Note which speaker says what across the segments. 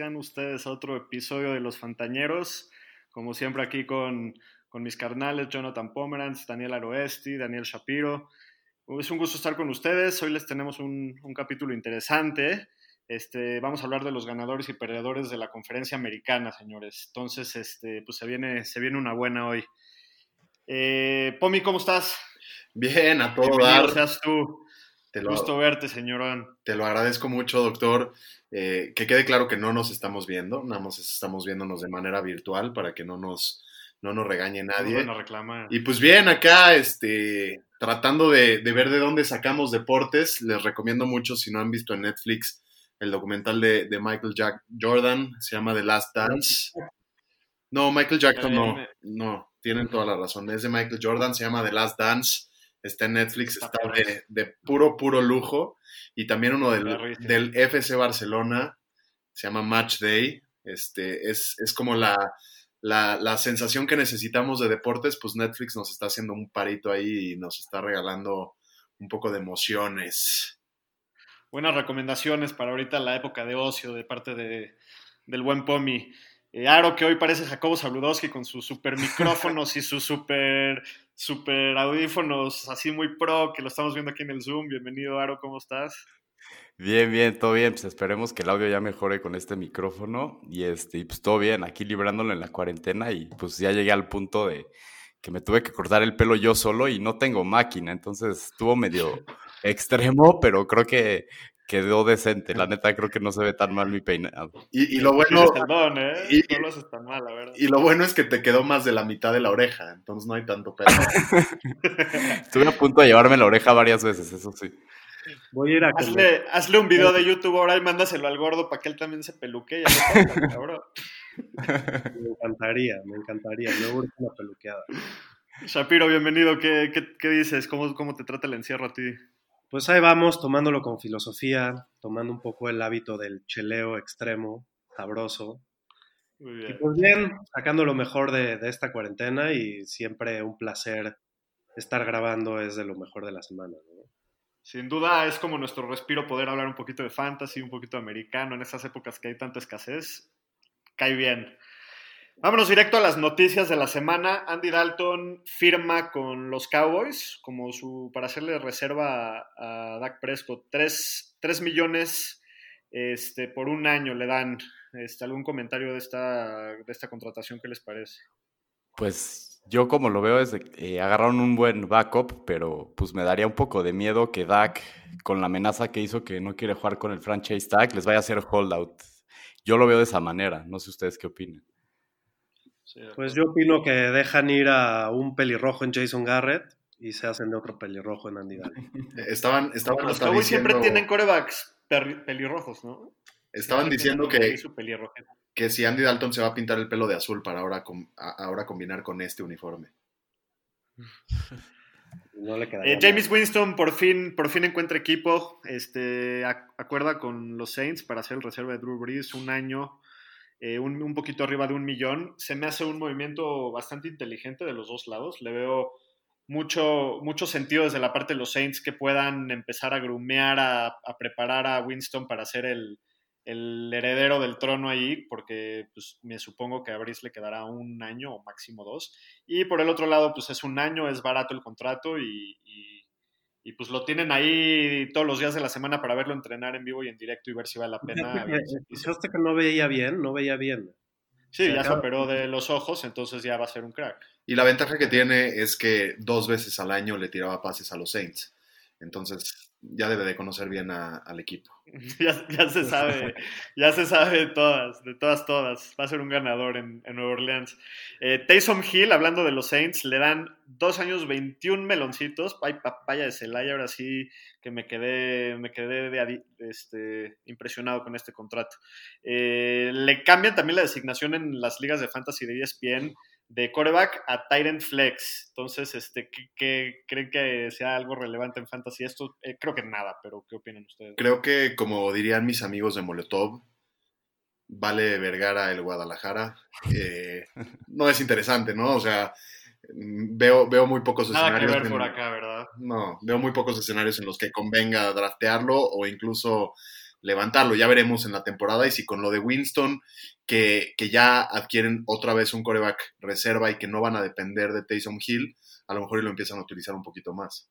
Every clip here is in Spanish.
Speaker 1: Sean ustedes a otro episodio de Los Fantañeros. Como siempre aquí con, con mis carnales Jonathan Pomeranz, Daniel Aroesti, Daniel Shapiro. Es un gusto estar con ustedes. Hoy les tenemos un, un capítulo interesante. Este, vamos a hablar de los ganadores y perdedores de la conferencia americana, señores. Entonces, este, pues se viene, se viene una buena hoy. Eh, Pomi, ¿cómo estás?
Speaker 2: Bien, a todo
Speaker 1: Bienvenido
Speaker 2: dar.
Speaker 1: seas tú.
Speaker 2: Te lo,
Speaker 1: Gusto verte, señorón.
Speaker 2: te lo agradezco mucho, doctor. Eh, que quede claro que no nos estamos viendo, nada más estamos viéndonos de manera virtual para que no nos, no nos regañe nadie.
Speaker 1: Reclama.
Speaker 2: Y pues bien, acá, este, tratando de, de ver de dónde sacamos deportes, les recomiendo mucho, si no han visto en Netflix, el documental de, de Michael Jack Jordan, se llama The Last Dance. No, Michael Jackson no, no, tienen toda la razón. Es de Michael Jordan, se llama The Last Dance, está en Netflix,
Speaker 1: Está
Speaker 2: de, de puro, puro lujo. Y también uno del, del FC Barcelona, se llama Match Day. Este, es, es como la, la, la sensación que necesitamos de deportes, pues Netflix nos está haciendo un parito ahí y nos está regalando un poco de emociones.
Speaker 1: Buenas recomendaciones para ahorita la época de ocio de parte de, del buen Pomi. Eh, Aro, que hoy parece Jacobo Sabludowski con sus super micrófonos y sus super, super audífonos así muy pro, que lo estamos viendo aquí en el Zoom. Bienvenido, Aro, ¿cómo estás?
Speaker 3: Bien, bien, todo bien. Pues esperemos que el audio ya mejore con este micrófono. Y este, pues todo bien, aquí librándolo en la cuarentena. Y pues ya llegué al punto de que me tuve que cortar el pelo yo solo y no tengo máquina. Entonces estuvo medio extremo, pero creo que quedó decente. La neta, creo que no se ve tan mal mi peinado.
Speaker 2: Y, y lo bueno,
Speaker 1: ¿eh?
Speaker 2: y-
Speaker 1: no lo haces tan mal, la verdad.
Speaker 2: y lo bueno es que te quedó más de la mitad de la oreja, entonces no hay tanto pelo.
Speaker 3: Estuve a punto de llevarme la oreja varias veces, eso sí.
Speaker 4: Voy a ir a
Speaker 1: Hazle, hazle un video de YouTube ahora y mándaselo al gordo para que él también se peluque. Ya cabrón.
Speaker 4: me encantaría, me encantaría. Me urge una peluqueada.
Speaker 1: Shapiro, bienvenido. ¿Qué, qué, qué dices? ¿Cómo, ¿Cómo te trata el encierro a ti?
Speaker 4: Pues ahí vamos, tomándolo con filosofía, tomando un poco el hábito del cheleo extremo, sabroso.
Speaker 1: Muy
Speaker 4: Y pues bien, sacando lo mejor de, de esta cuarentena y siempre un placer estar grabando es de lo mejor de la semana. ¿no?
Speaker 1: Sin duda es como nuestro respiro poder hablar un poquito de fantasy, un poquito de americano en estas épocas que hay tanta escasez. Cae bien. Vámonos directo a las noticias de la semana. Andy Dalton firma con los Cowboys como su para hacerle reserva a, Dak Prescott. Tres, tres millones este, por un año le dan. Este, ¿Algún comentario de esta, de esta contratación? ¿Qué les parece?
Speaker 3: Pues yo como lo veo es que eh, agarraron un buen backup, pero pues me daría un poco de miedo que Dak, con la amenaza que hizo que no quiere jugar con el franchise tag, les vaya a hacer holdout. Yo lo veo de esa manera, no sé ustedes qué opinan.
Speaker 1: Sí,
Speaker 4: Pues yo opino que dejan ir a un pelirrojo en Jason Garrett y se hacen de otro pelirrojo en Andy Dalton.
Speaker 2: Estaban, estaban
Speaker 1: los Cowboys siempre
Speaker 2: diciendo-
Speaker 1: tienen corebacks pelirrojos, ¿no?
Speaker 2: Estaban
Speaker 1: Siempre
Speaker 2: diciendo que, que si Andy Dalton se va a pintar el pelo de azul para ahora, com- a- ahora combinar con este uniforme.
Speaker 4: No le quedaría
Speaker 1: Eh. James Winston por fin, por fin encuentra equipo. Este, ac- acuerda con los Saints para hacer el reserva de Drew Brees un año, eh, un, un poquito arriba de un millón. Se me hace un movimiento bastante inteligente de los dos lados. Le veo mucho, mucho sentido desde la parte de los Saints que puedan empezar a grumear, a, preparar a Winston para ser el, el heredero del trono ahí, porque pues, me supongo que a Brees le quedará un año o máximo dos. Y por el otro lado, pues es un año, es barato el contrato y- y, pues lo tienen ahí todos los días de la semana para verlo entrenar en vivo y en directo y ver si vale la pena.
Speaker 4: Que- Fíjate que no veía bien, no veía bien.
Speaker 1: Sí,
Speaker 4: se
Speaker 1: ya se operó de los ojos, entonces ya va a ser un crack.
Speaker 2: Y la ventaja que tiene es que dos veces al año le tiraba pases a los Saints. Entonces, ya debe de conocer bien al equipo.
Speaker 1: Ya, se sabe, ya se sabe de todas, de todas, todas. Va a ser un ganador en, en Nueva Orleans. Eh, Taysom Hill, hablando de los Saints, le dan dos años 21 meloncitos. Ay, papaya de Celaya, ahora sí que me quedé, me quedé de, este, impresionado con este contrato. Eh, le cambian también la designación en las ligas de fantasy de ESPN de coreback a Tyrant Flex. Entonces, este, ¿qué, creen que sea algo relevante en fantasy esto? Eh, creo que nada, pero ¿qué opinan ustedes?
Speaker 2: Creo que, como dirían mis amigos de Molotov, vale Vergara el Guadalajara. Eh, no es interesante, ¿no? O sea, veo, veo muy pocos
Speaker 1: nada
Speaker 2: escenarios.
Speaker 1: Que ver por acá, ¿verdad?
Speaker 2: No, veo muy pocos escenarios en los que convenga draftearlo o incluso levantarlo. Ya veremos en la temporada y si con lo de Winston, que, ya adquieren otra vez un coreback reserva y que no van a depender de Taysom Hill, a lo mejor lo empiezan a utilizar un poquito más.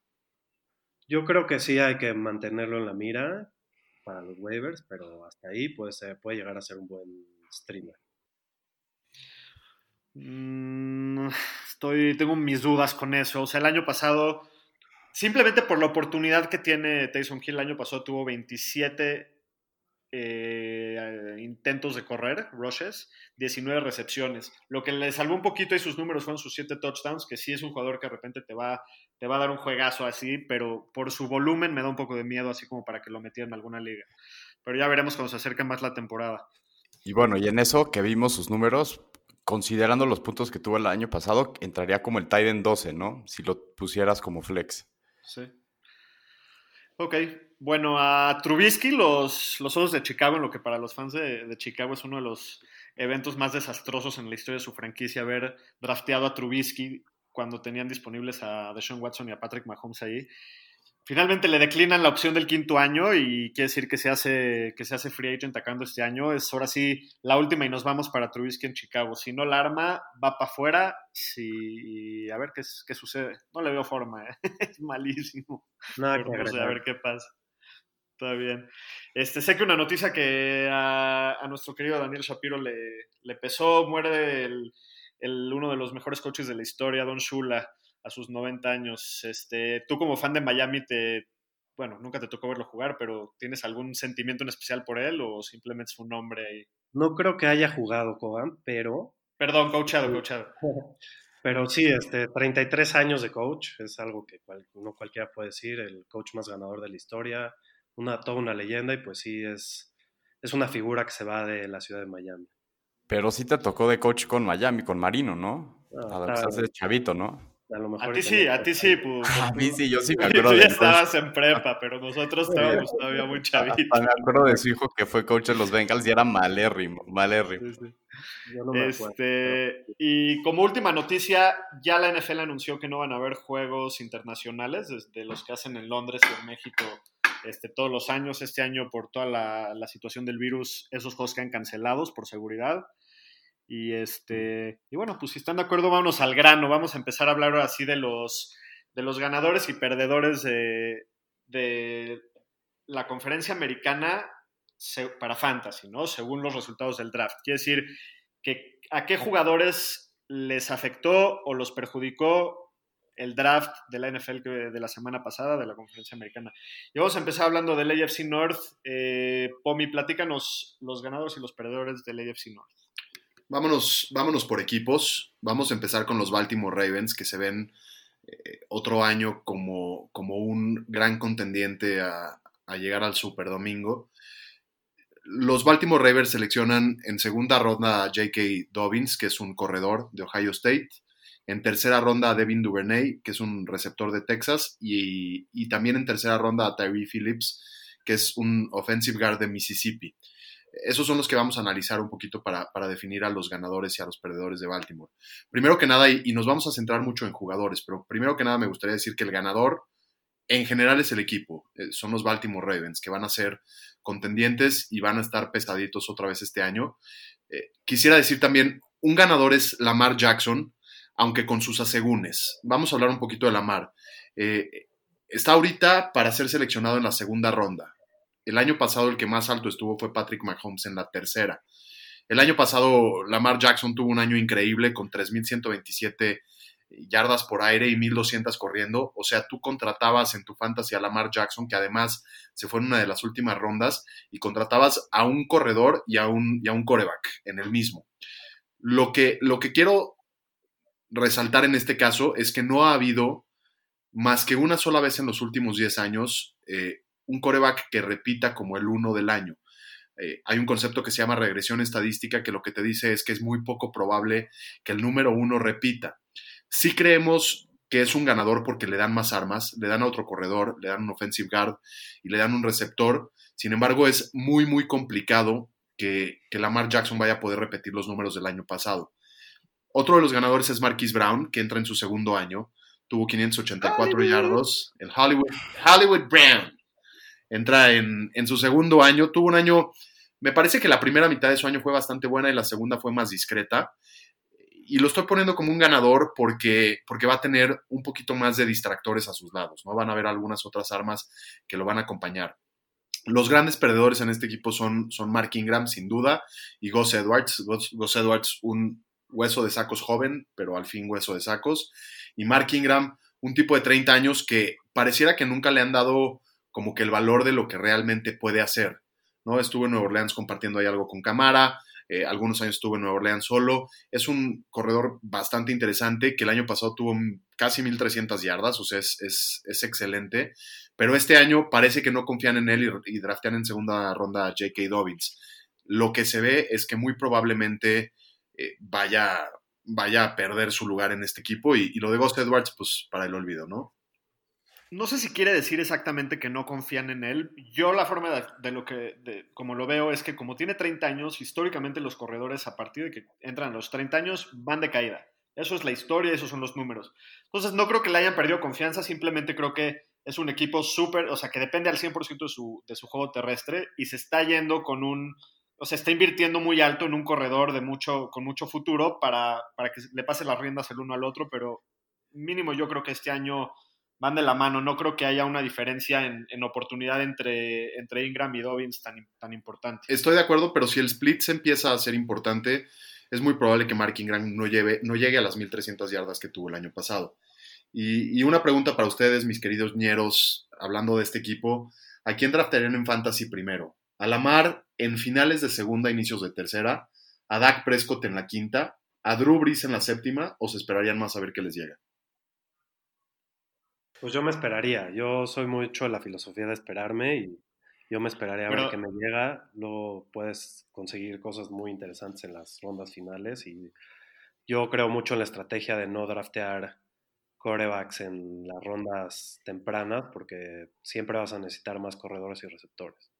Speaker 4: Yo creo que sí hay que mantenerlo en la mira para los waivers, pero hasta ahí pues, puede llegar a ser un buen streamer.
Speaker 1: Mm, estoy, tengo mis dudas con eso. O sea, el año pasado, simplemente por la oportunidad que tiene Taysom Hill, el año pasado tuvo 27 eh, intentos de correr, rushes, 19 recepciones. Lo que le salvó un poquito y sus números fueron sus 7 touchdowns, que sí es un jugador que de repente te va, te va a dar un juegazo así, pero por su volumen me da un poco de miedo, así como para que lo metieran en alguna liga. Pero ya veremos cuando se acerque más la temporada.
Speaker 3: Y bueno, y en eso que vimos sus números, considerando los puntos que tuvo el año pasado, entraría como el Titan 12, ¿no? Si lo pusieras como flex.
Speaker 1: Sí. Ok, bueno, a Trubisky, los, los Osos de Chicago, en lo que para los fans de, Chicago es uno de los eventos más desastrosos en la historia de su franquicia, haber drafteado a Trubisky cuando tenían disponibles a Deshaun Watson y a Patrick Mahomes ahí. Finalmente le declinan la opción del quinto año y quiere decir que se hace, que se hace free agent atacando este año. Es ahora sí la última y nos vamos para Trubisky en Chicago. Si no la arma, va para afuera. Si, a ver qué, qué sucede. No le veo forma, ¿eh? es malísimo. Nada a ver qué pasa. Está bien. Este, sé que una noticia que a, nuestro querido Daniel Shapiro le, le pesó, muere el, uno de los mejores coaches de la historia, Don Shula, a sus 90 años. Este, tú como fan de Miami, te, bueno, nunca te tocó verlo jugar, pero ¿tienes algún sentimiento en especial por él o simplemente es un nombre ahí?
Speaker 4: No creo que haya jugado, Coban, pero...
Speaker 1: Perdón, coachado, coachado.
Speaker 4: Pero sí, este, 33 años de coach, es algo que no cualquiera puede decir, el coach más ganador de la historia, una, toda una leyenda y pues sí es, es una figura que se va de la ciudad de Miami.
Speaker 3: Pero sí te tocó de coach con Miami, con Marino, ¿no? Ah, Además de chavito, ¿no?
Speaker 1: A, lo mejor a ti sí, a ti sí. Pues,
Speaker 3: a mí sí, yo sí me acuerdo.
Speaker 1: Tú ya estabas en prepa, pero nosotros estábamos todavía muy chavitos.
Speaker 3: Me acuerdo de su hijo que fue coach de los Bengals y era malérrimo, malérrimo. Sí,
Speaker 1: Yo no me este, y como última noticia, ya la NFL anunció que no van a haber juegos internacionales, desde los que hacen en Londres y en México este, todos los años. Este año, por toda la, situación del virus, esos juegos quedan cancelados por seguridad. Y, este, y bueno, pues si están de acuerdo, vámonos al grano. Vamos a empezar a hablar así de los, de los ganadores y perdedores de, de la conferencia americana para Fantasy, ¿no? Según los resultados del draft. Quiere decir que a qué jugadores les afectó o los perjudicó el draft de la NFL de la semana pasada, de la conferencia americana. Y vamos a empezar hablando del AFC North. Eh, Pomi, platícanos los ganadores y los perdedores del AFC North.
Speaker 2: Vámonos, vámonos por equipos. Vamos a empezar con los Baltimore Ravens, que se ven eh, otro año como, como un gran contendiente a, a llegar al Super Domingo. Los Baltimore Ravens seleccionan en segunda ronda a J.K. Dobbins, que es un corredor de Ohio State. En tercera ronda a Devin Duvernay, que es un receptor de Texas. Y, también en tercera ronda a Tyree Phillips, que es un offensive guard de Mississippi. Esos son los que vamos a analizar un poquito para, definir a los ganadores y a los perdedores de Baltimore. Primero que nada, y, y nos vamos a centrar mucho en jugadores, pero primero que nada me gustaría decir que el ganador en general es el equipo. Eh, son los Baltimore Ravens, que van a ser contendientes y van a estar pesaditos otra vez este año. Eh, quisiera decir también, un ganador es Lamar Jackson, aunque con sus asegúnes. Vamos a hablar un poquito de Lamar. Eh, está ahorita para ser seleccionado en la segunda ronda. El año pasado el que más alto estuvo fue Patrick Mahomes en la tercera. El año pasado Lamar Jackson tuvo un año increíble con 3.127 yardas por aire y 1200 corriendo. O sea, tú contratabas en tu fantasy a Lamar Jackson, que además se fue en una de las últimas rondas, y contratabas a un corredor y a un, y a un coreback en el mismo. Lo que, lo que quiero resaltar en este caso es que no ha habido más que una sola vez en los últimos 10 años eh, un coreback que repita como el uno del año. Eh, hay un concepto que se llama regresión estadística que lo que te dice es que es muy poco probable que el número uno repita. Sí creemos que es un ganador porque le dan más armas, le dan a otro corredor, le dan un offensive guard y le dan un receptor. Sin embargo, es muy, muy complicado que, que Lamar Jackson vaya a poder repetir los números del año pasado. Otro de los ganadores es Marquis Brown, que entra en su segundo año. Tuvo 584 yardos. El Hollywood, Hollywood Brown entra en, en, su segundo año. Tuvo un año, me parece que la primera mitad de su año fue bastante buena y la segunda fue más discreta. Y lo estoy poniendo como un ganador porque, porque va a tener un poquito más de distractores a sus lados. ¿no? Van a haber algunas otras armas que lo van a acompañar. Los grandes perdedores en este equipo son, son Mark Ingram, sin duda, y Gus Edwards. Gus Edwards, un hueso de sacos joven, pero al fin hueso de sacos. Y Mark Ingram, un tipo de 30 años que pareciera que nunca le han dado como que el valor de lo que realmente puede hacer. ¿no? Estuvo en Nueva Orleans compartiendo ahí algo con Camara, eh, algunos años estuvo en Nueva Orleans solo. Es un corredor bastante interesante que el año pasado tuvo casi 1.300 yardas, o sea, es, es, excelente. Pero este año parece que no confían en él y, y draftean en segunda ronda a J.K. Dobbins. Lo que se ve es que muy probablemente eh, vaya, vaya a perder su lugar en este equipo. Y, lo de Ghost Edwards, pues para el olvido, ¿no?
Speaker 1: No sé si quiere decir exactamente que no confían en él. Yo la forma de, lo que, como lo veo, es que como tiene 30 años, históricamente los corredores a partir de que entran a los 30 años van de caída. Eso es la historia, esos son los números. Entonces no creo que le hayan perdido confianza, simplemente creo que es un equipo súper, o sea, que depende al 100% de su, de su juego terrestre y se está yendo con un o sea, está invirtiendo muy alto en un corredor de mucho, con mucho futuro para, para que le pase las riendas el uno al otro, pero mínimo yo creo que este año van de la mano. No creo que haya una diferencia en, en oportunidad entre, entre Ingram y Dobbins tan, tan importante.
Speaker 2: Estoy de acuerdo, pero si el split se empieza a ser importante, es muy probable que Mark Ingram no, lleve, no llegue a las 1.300 yardas que tuvo el año pasado. Y, y, una pregunta para ustedes, mis queridos ñeros, hablando de este equipo, ¿a quién draftarían en Fantasy primero? ¿A Lamar en finales de segunda, inicios de tercera, a Dak Prescott en la quinta, a Drew Brees en la séptima, o se esperarían más a ver qué les llega?
Speaker 4: Pues yo me esperaría. Yo soy mucho de la filosofía de esperarme y yo me esperaría a ver qué me llega. Luego puedes conseguir cosas muy interesantes en las rondas finales y yo creo mucho en la estrategia de no draftear corebacks en las rondas tempranas porque siempre vas a necesitar más corredores y receptores.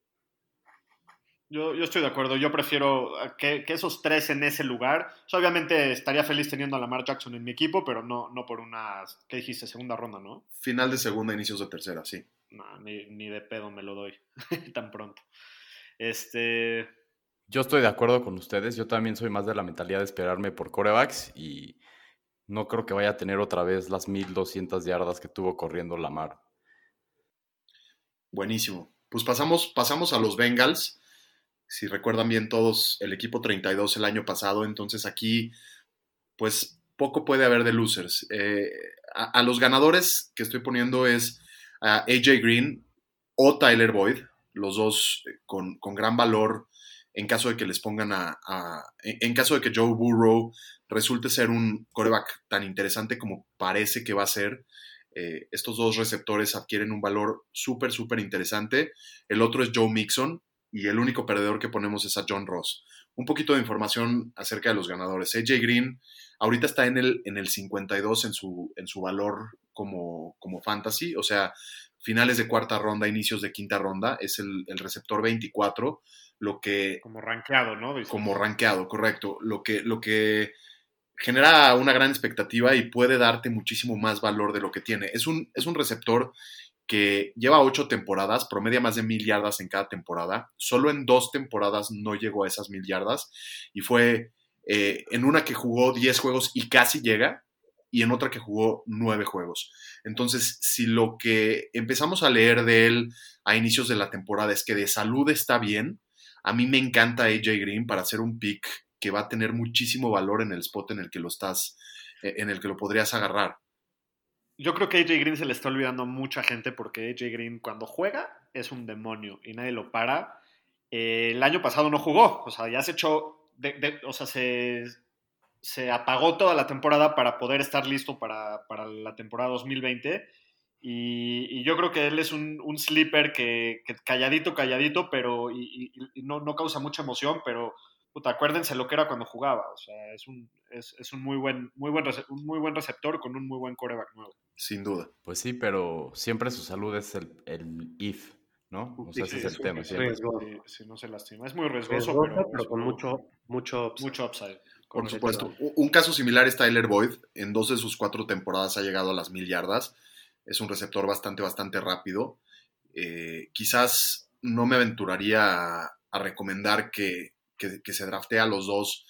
Speaker 1: Yo, yo, estoy de acuerdo. Yo prefiero que, que, esos tres en ese lugar. obviamente estaría feliz teniendo a Lamar Jackson en mi equipo, pero no, no por una, ¿qué dijiste? Segunda ronda, ¿no?
Speaker 2: Final de segunda, inicios de tercera, sí.
Speaker 1: No, ni, ni de pedo me lo doy tan pronto. Este.
Speaker 3: Yo estoy de acuerdo con ustedes. Yo también soy más de la mentalidad de esperarme por corebacks y no creo que vaya a tener otra vez las 1200 yardas que tuvo corriendo Lamar.
Speaker 2: Buenísimo. Pues pasamos, pasamos a los Bengals si recuerdan bien todos, el equipo 32 el año pasado, entonces aquí, pues poco puede haber de losers. Eh, a, los ganadores que estoy poniendo es a AJ Green o Tyler Boyd, los dos con, gran valor en caso de que les pongan a, en caso de que Joe Burrow resulte ser un coreback tan interesante como parece que va a ser. Eh, estos dos receptores adquieren un valor súper, súper interesante. El otro es Joe Mixon, y el único perdedor que ponemos es a John Ross. Un poquito de información acerca de los ganadores. AJ Green ahorita está en el, en el 52 en su, en su valor como, como fantasy, o sea, finales de cuarta ronda, inicios de quinta ronda, es el, receptor 24, lo que...
Speaker 1: Como rankeado, ¿no?
Speaker 2: Como rankeado, correcto. Lo que, lo que genera una gran expectativa y puede darte muchísimo más valor de lo que tiene. Es un, es un receptor que lleva ocho temporadas, promedia más de mil yardas en cada temporada. Solo en dos temporadas no llegó a esas mil yardas y fue eh, en una que jugó diez juegos y casi llega y en otra que jugó nueve juegos. Entonces, si lo que empezamos a leer de él a inicios de la temporada es que de salud está bien, a mí me encanta AJ Green para hacer un pick que va a tener muchísimo valor en el spot en el que lo estás, eh, en el que lo podrías agarrar.
Speaker 1: Yo creo que AJ Green se le está olvidando a mucha gente porque AJ Green cuando juega es un demonio y nadie lo para. Eh, el año pasado no jugó, o sea, ya se echó, o sea, se, se, apagó toda la temporada para poder estar listo para, para la temporada 2020. Y, yo creo que él es un, un sleeper que, calladito, calladito, pero y, no, no, causa mucha emoción, pero puta, acuérdense lo que era cuando jugaba. O sea, es un, es, es un, muy, buen, muy, buen, un muy buen receptor con un muy buen coreback nuevo.
Speaker 2: Sin duda.
Speaker 3: Pues sí, pero siempre su salud es el, el if, ¿no? O sea, ese es el tema.
Speaker 1: Sí, no se lastima. Es muy riesgoso,
Speaker 4: pero, con mucho, mucho
Speaker 1: upside. Mucho upside.
Speaker 2: Por supuesto. Un caso similar es Tyler Boyd. En dos de sus cuatro temporadas ha llegado a las mil yardas. Es un receptor bastante, bastante rápido. Eh, quizás no me aventuraría a, recomendar que, que, se drafte a los dos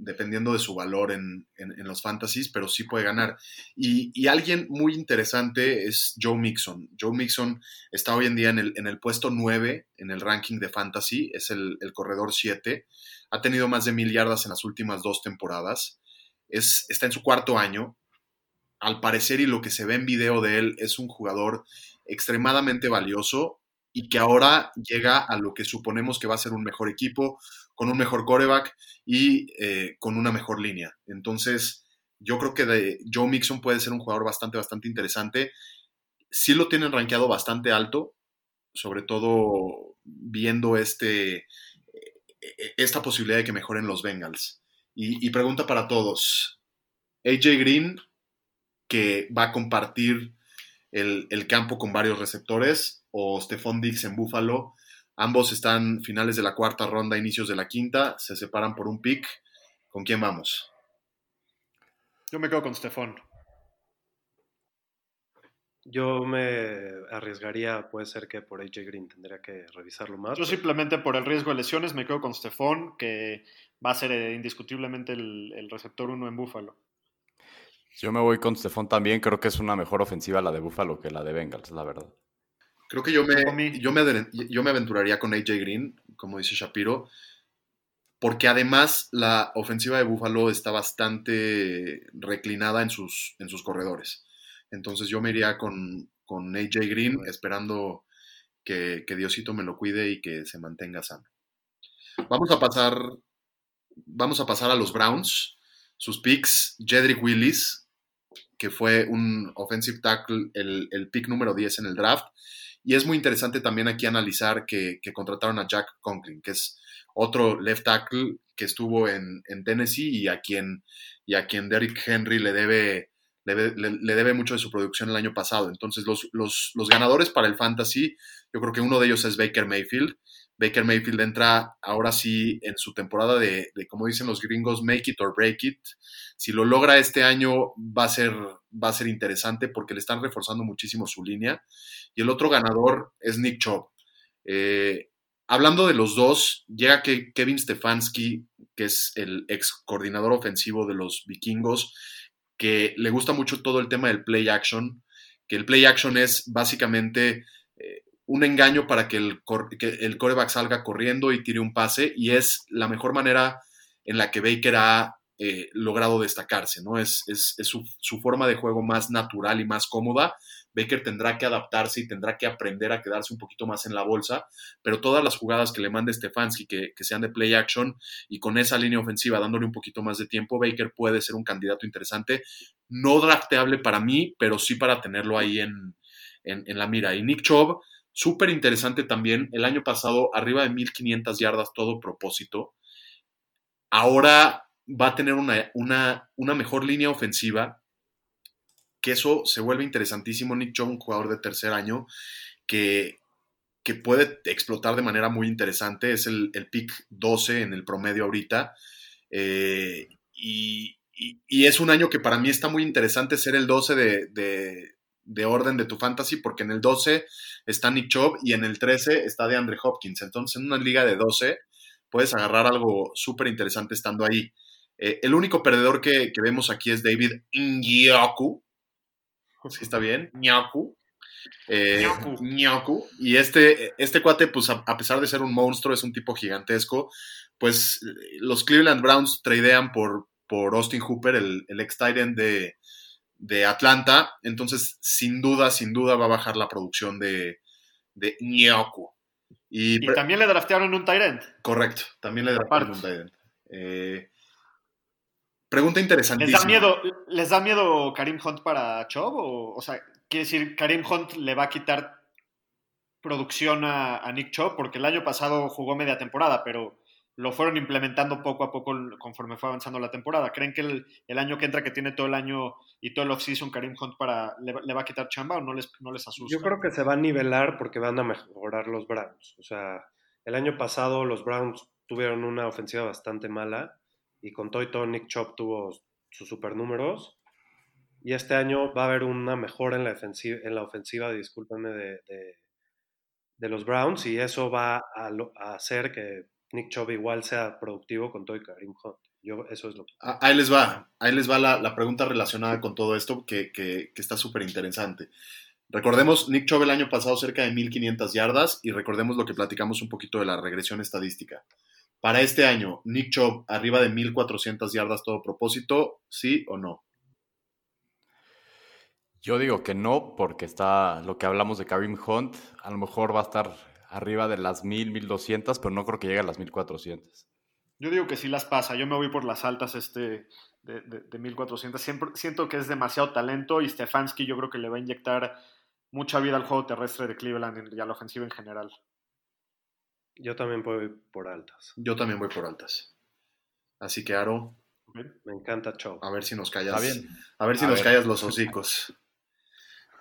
Speaker 2: dependiendo de su valor en, los fantasies, pero sí puede ganar. Y, alguien muy interesante es Joe Mixon. Joe Mixon está hoy en día en el, en el puesto 9 en el ranking de fantasy, es el, corredor 7. Ha tenido más de mil yardas en las últimas dos temporadas. Es, está en su cuarto año. Al parecer y lo que se ve en video de él, es un jugador extremadamente valioso y que ahora llega a lo que suponemos que va a ser un mejor equipo, con un mejor coreback y eh, con una mejor línea. Entonces, yo creo que Joe Mixon puede ser un jugador bastante, bastante interesante. Sí lo tienen rankeado bastante alto, sobre todo viendo este, e, e, esta posibilidad de que mejoren los Bengals. Y, pregunta para todos. AJ Green, que va a compartir el, el, campo con varios receptores, o Stephon Diggs en Buffalo, Ambos están finales de la cuarta ronda, inicios de la quinta, se separan por un pick. ¿Con quién vamos?
Speaker 1: Yo me quedo con Stefan.
Speaker 4: Yo me arriesgaría, puede ser que por AJ Green tendría que revisarlo más.
Speaker 1: Yo simplemente por el riesgo de lesiones me quedo con Stefan, que va a ser eh, indiscutiblemente el, receptor uno en Búfalo.
Speaker 3: Yo me voy con Stefan también, creo que es una mejor ofensiva la de Búfalo que la de Bengals, la verdad.
Speaker 2: Creo que yo me, yo me, yo me aventuraría con AJ Green, como dice Shapiro, porque además la ofensiva de Buffalo está bastante reclinada en sus, en sus corredores. Entonces yo me iría con, con AJ Green esperando que, que, Diosito me lo cuide y que se mantenga sano. Vamos a pasar, vamos a, pasar a los Browns. Sus picks, Jedrick Willis, que fue un offensive tackle, el, el pick número 10 en el draft, y es muy interesante también aquí analizar que, contrataron a Jack Conklin, que es otro left tackle que estuvo en, Tennessee y a quien, y a quien Derrick Henry le debe, le, debe mucho de su producción el año pasado. Entonces, los, los, los, ganadores para el fantasy, yo creo que uno de ellos es Baker Mayfield. Baker Mayfield entra ahora sí en su temporada de, como dicen los gringos, make it or break it. Si lo logra este año va a ser, va a ser interesante porque le están reforzando muchísimo su línea. Y el otro ganador es Nick Chubb. Eh, hablando de los dos, llega que Kevin Stefanski, que es el ex coordinador ofensivo de los vikingos, que le gusta mucho todo el tema del play action, que el play action es básicamente un engaño para que el, el coreback salga corriendo y tire un pase y es la mejor manera en la que Baker ha eh, logrado destacarse, ¿no? Es, es, su, forma de juego más natural y más cómoda. Baker tendrá que adaptarse y tendrá que aprender a quedarse un poquito más en la bolsa, pero todas las jugadas que le mande Stefanski, que, que sean de play action y con esa línea ofensiva dándole un poquito más de tiempo, Baker puede ser un candidato interesante, no drafteable para mí, pero sí para tenerlo ahí en, en, en la mira. Y Nick Chubb, Súper interesante también, el año pasado arriba de 1500 yardas todo propósito. Ahora va a tener una, una, mejor línea ofensiva, que eso se vuelve interesantísimo. Nick Chubb, un jugador de tercer año, que, que puede explotar de manera muy interesante. Es el, pick 12 en el promedio ahorita. Eh, y, es un año que para mí está muy interesante ser el 12 de, de orden de tu fantasy, porque en el 12 está Nick Chubb y en el 13 está de Andre Hopkins. Entonces, en una liga de 12 puedes agarrar algo súper interesante estando ahí. Eh, el único perdedor que, vemos aquí es David Nyoku. ¿Sí está bien? Nyoku. Eh, Y este, este cuate, pues a, pesar de ser un monstruo, es un tipo gigantesco. Pues los Cleveland Browns tradean por, por Austin Hooper, el, el ex Titan de, de Atlanta. Entonces, sin duda, sin duda va a bajar la producción de, de Nyoku.
Speaker 1: Y, también le draftearon un Tyrant.
Speaker 2: Correcto, también le draftearon un Tyrant. Eh, pregunta interesantísima.
Speaker 1: ¿Les da, miedo, ¿Les da miedo Karim Hunt para Chubb? O, o sea, quiere decir, Karim Hunt le va a quitar producción a, Nick Chubb, porque el año pasado jugó media temporada, pero lo fueron implementando poco a poco conforme fue avanzando la temporada. ¿Creen que el, año que entra, que tiene todo el año y todo el offseason, Karim Hunt para, le, va a quitar chamba o no les, no les asusta?
Speaker 4: Yo creo que se va a nivelar porque van a mejorar los Browns. O sea, el año pasado los Browns tuvieron una ofensiva bastante mala y con todo y todo Nick Chop tuvo sus super números. Y este año va a haber una mejora en la ofensiva, en la ofensiva discúlpenme, de, de, los Browns y eso va a hacer que Nick Chubb igual sea productivo con todo y Karim Hunt. Yo, eso es lo que...
Speaker 2: Ah, ahí les va, ahí les va la, pregunta relacionada con todo esto que, que, está súper interesante. Recordemos, Nick Chubb el año pasado cerca de 1500 yardas y recordemos lo que platicamos un poquito de la regresión estadística. Para este año, Nick Chubb arriba de 1400 yardas todo propósito, ¿sí o no?
Speaker 3: Yo digo que no, porque está lo que hablamos de Karim Hunt, a lo mejor va a estar arriba de las 1000, 1200, pero no creo que llegue a las 1400.
Speaker 1: Yo digo que sí las pasa. Yo me voy por las altas este de, de, 1400. Siempre, siento que es demasiado talento y Stefanski yo creo que le va a inyectar mucha vida al juego terrestre de Cleveland y a la ofensiva en general.
Speaker 4: Yo también voy por altas.
Speaker 2: Yo también voy por altas. Así que, Aro.
Speaker 4: Me encanta Chow.
Speaker 2: A ver si nos callas. bien. A ver si nos callas los hocicos.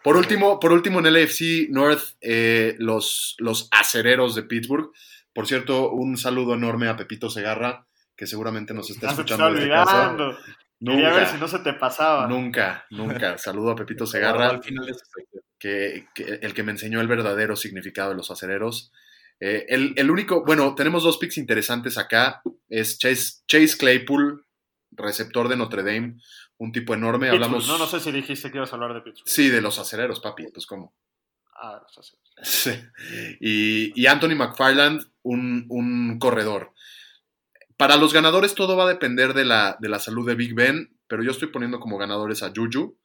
Speaker 2: Por último, por último, en el AFC North, eh, los, los acereros de Pittsburgh. Por cierto, un saludo enorme a Pepito Segarra, que seguramente nos está escuchando desde casa.
Speaker 1: Nunca, ver si no se te pasaba.
Speaker 2: Nunca, nunca. Saludo a Pepito Segarra, que, el que me enseñó el verdadero significado de los acereros. Eh, el, el, único, bueno, tenemos dos picks interesantes acá. Es Chase, Chase Claypool, receptor de Notre Dame, un tipo enorme. Hablamos...
Speaker 1: No, no sé si dijiste que ibas a hablar de Pittsburgh.
Speaker 2: Sí, de los acereros, papi, pues cómo.
Speaker 1: Ah, los acereros.
Speaker 2: Sí. Y, Anthony McFarland, un, corredor. Para los ganadores todo va a depender de la, de la salud de Big Ben, pero yo estoy poniendo como ganadores a Juju,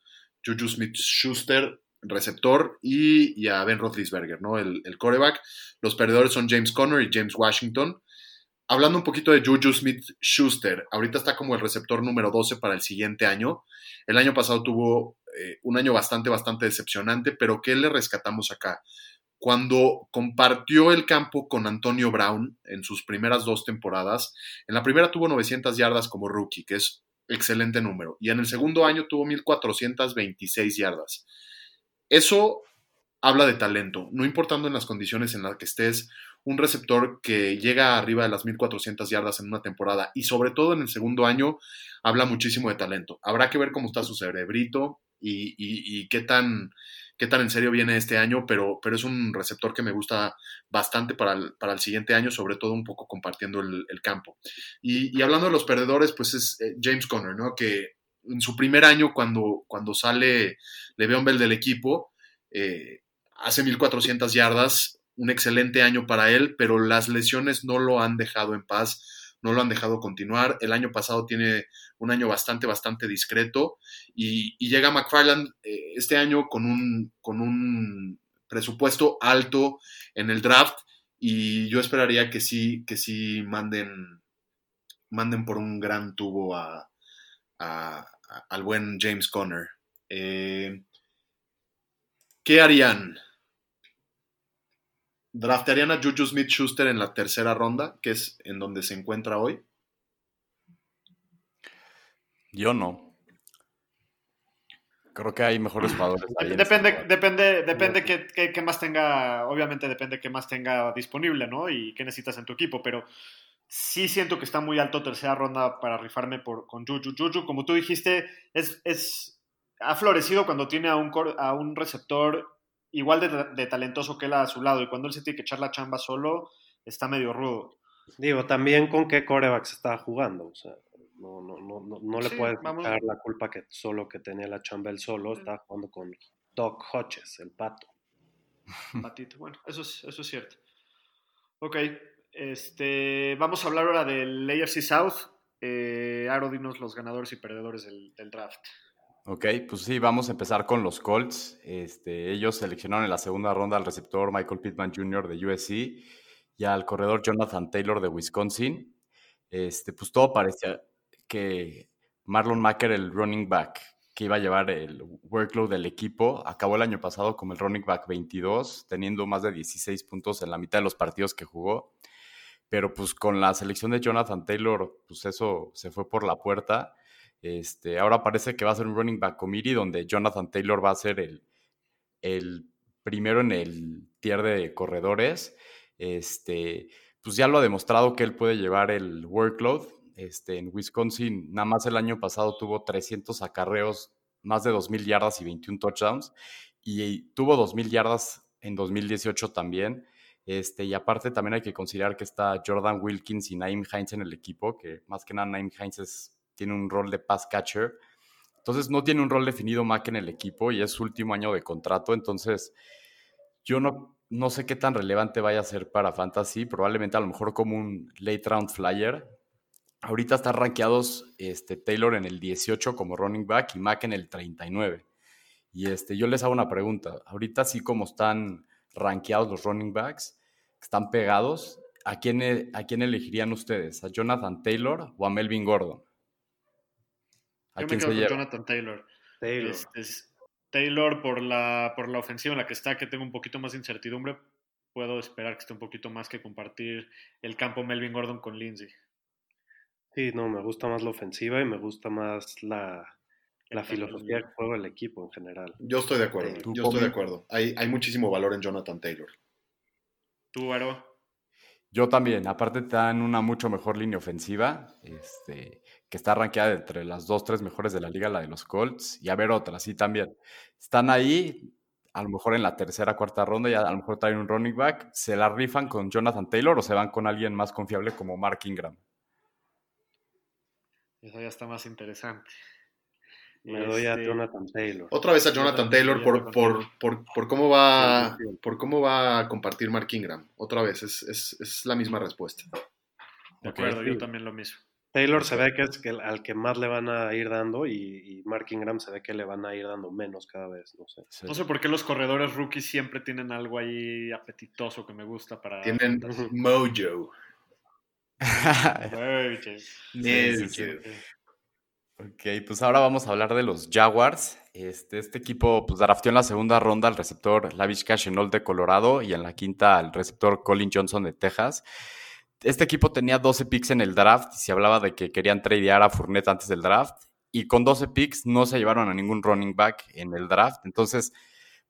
Speaker 2: Juju Smith-Schuster, receptor, y, a Ben Roethlisberger, ¿no? El, el coreback. Los perdedores son James Conner y James Washington hablando un poquito de Juju Smith Schuster, ahorita está como el receptor número 12 para el siguiente año. El año pasado tuvo eh, un año bastante, bastante decepcionante, pero ¿qué le rescatamos acá? Cuando compartió el campo con Antonio Brown en sus primeras dos temporadas, en la primera tuvo 900 yardas como rookie, que es excelente número, y en el segundo año tuvo 1426 yardas. Eso habla de talento, no importando en las condiciones en las que estés, un receptor que llega arriba de las 1400 yardas en una temporada y sobre todo en el segundo año habla muchísimo de talento. Habrá que ver cómo está su cerebrito y, qué, tan, qué tan en serio viene este año, pero, pero es un receptor que me gusta bastante para el, para el siguiente año, sobre todo un poco compartiendo el, campo. Y, hablando de los perdedores, pues es eh, James Conner, ¿no? Que en su primer año, cuando, cuando sale Le'Veon Bell del equipo, eh, hace 1400 yardas, un excelente año para él, pero las lesiones no lo han dejado en paz, no lo han dejado continuar. El año pasado tiene un año bastante, bastante discreto y, llega McFarland eh, este año con un, con un presupuesto alto en el draft y yo esperaría que sí, que sí manden, manden por un gran tubo a, al buen James Conner. Eh, ¿Qué harían? ¿Draftearían a Juju Smith Schuster en la tercera ronda, que es en donde se encuentra hoy?
Speaker 3: Yo no. Creo que hay mejores jugadores.
Speaker 1: depende, depende, depende qué, más tenga, obviamente depende qué más tenga disponible, ¿no? Y qué necesitas en tu equipo, pero sí siento que está muy alto tercera ronda para rifarme por, con Juju. Juju, como tú dijiste, es, es ha florecido cuando tiene a un, a un receptor igual de, talentoso que él a su lado y cuando él se tiene que echar la chamba solo, está medio rudo.
Speaker 4: Digo, también con qué coreback se estaba jugando, o sea, no, no, no, no, le puedes echar la culpa que solo que tenía la chamba él solo, estaba jugando con Doc Hodges, el pato.
Speaker 1: Patito, bueno, eso es, eso es cierto. Ok, este, vamos a hablar ahora del AFC South. Eh, Aro, dinos los ganadores y perdedores del, draft.
Speaker 3: Ok, pues sí, vamos a empezar con los Colts. Este, ellos seleccionaron en la segunda ronda al receptor Michael Pittman Jr. de USC y al corredor Jonathan Taylor de Wisconsin. Este, pues todo parecía que Marlon Macker, el running back, que iba a llevar el workload del equipo, acabó el año pasado como el running back 22, teniendo más de 16 puntos en la mitad de los partidos que jugó pero pues con la selección de Jonathan Taylor, pues eso se fue por la puerta. Este, ahora parece que va a ser un running back committee donde Jonathan Taylor va a ser el, el primero en el tier de corredores. Este, pues ya lo ha demostrado que él puede llevar el workload. Este, en Wisconsin, nada más el año pasado tuvo 300 acarreos, más de 2.000 yardas y 21 touchdowns. Y tuvo 2.000 yardas en 2018 también. Y aparte también hay que considerar que está Jordan Wilkins y Naim Hines en el equipo, que más que nada Naim Hines tiene un rol de pass catcher. Entonces no tiene un rol definido Mac en el equipo y es su último año de contrato. Entonces yo no, no sé qué tan relevante vaya a ser para Fantasy. Probablemente a lo mejor como un late round flyer. Ahorita están rankeados este, Taylor en el 18 como running back y Mac en el 39. Y este, yo les hago una pregunta. Ahorita sí como están rankeados los running backs, están pegados, ¿a quién, ¿a quién elegirían ustedes? ¿A Jonathan Taylor o a Melvin Gordon?
Speaker 1: ¿A Yo quién me quedo con Jonathan Taylor. Taylor. Taylor por la, por la ofensiva en la que está, que tengo un poquito más de incertidumbre, puedo esperar que esté un poquito más que compartir el campo Melvin Gordon con Lindsay.
Speaker 4: Sí, no, me gusta más la ofensiva y me gusta más la, la filosofía de juego del equipo en general.
Speaker 2: Yo estoy de acuerdo, yo estoy de acuerdo. Hay, hay muchísimo valor en Jonathan Taylor.
Speaker 1: ¿Tú, Aro?
Speaker 3: Yo también, aparte te dan una mucho mejor línea ofensiva, este, que está rankeada entre las dos, tres mejores de la liga, la de los Colts, y a ver otras, sí también. Están ahí, a lo mejor en la tercera, cuarta ronda, y a lo mejor traen un running back, ¿se la rifan con Jonathan Taylor o se van con alguien más confiable como Mark Ingram?
Speaker 1: Eso ya está más interesante.
Speaker 4: Me doy a este, Jonathan Taylor.
Speaker 2: Otra vez a Jonathan Taylor por, por, por, por, cómo va, por cómo va a compartir Mark Ingram. Otra vez, es, es, es la misma respuesta.
Speaker 1: De acuerdo, yo también lo mismo.
Speaker 4: Taylor se ve que es al que más le van a ir dando y, Mark Ingram se ve que le van a ir dando menos cada vez, no sé.
Speaker 1: No sé por qué los corredores rookies siempre tienen algo ahí apetitoso que me gusta para...
Speaker 2: Tienen
Speaker 3: mojo. Ok, pues ahora vamos a hablar de los Jaguars. Este, este equipo pues drafteó en la segunda ronda al receptor Lavish Shenault de Colorado y en la quinta al receptor Colin Johnson de Texas. Este equipo tenía 12 picks en el draft y se hablaba de que querían tradear a Fournette antes del draft y con 12 picks no se llevaron a ningún running back en el draft. Entonces,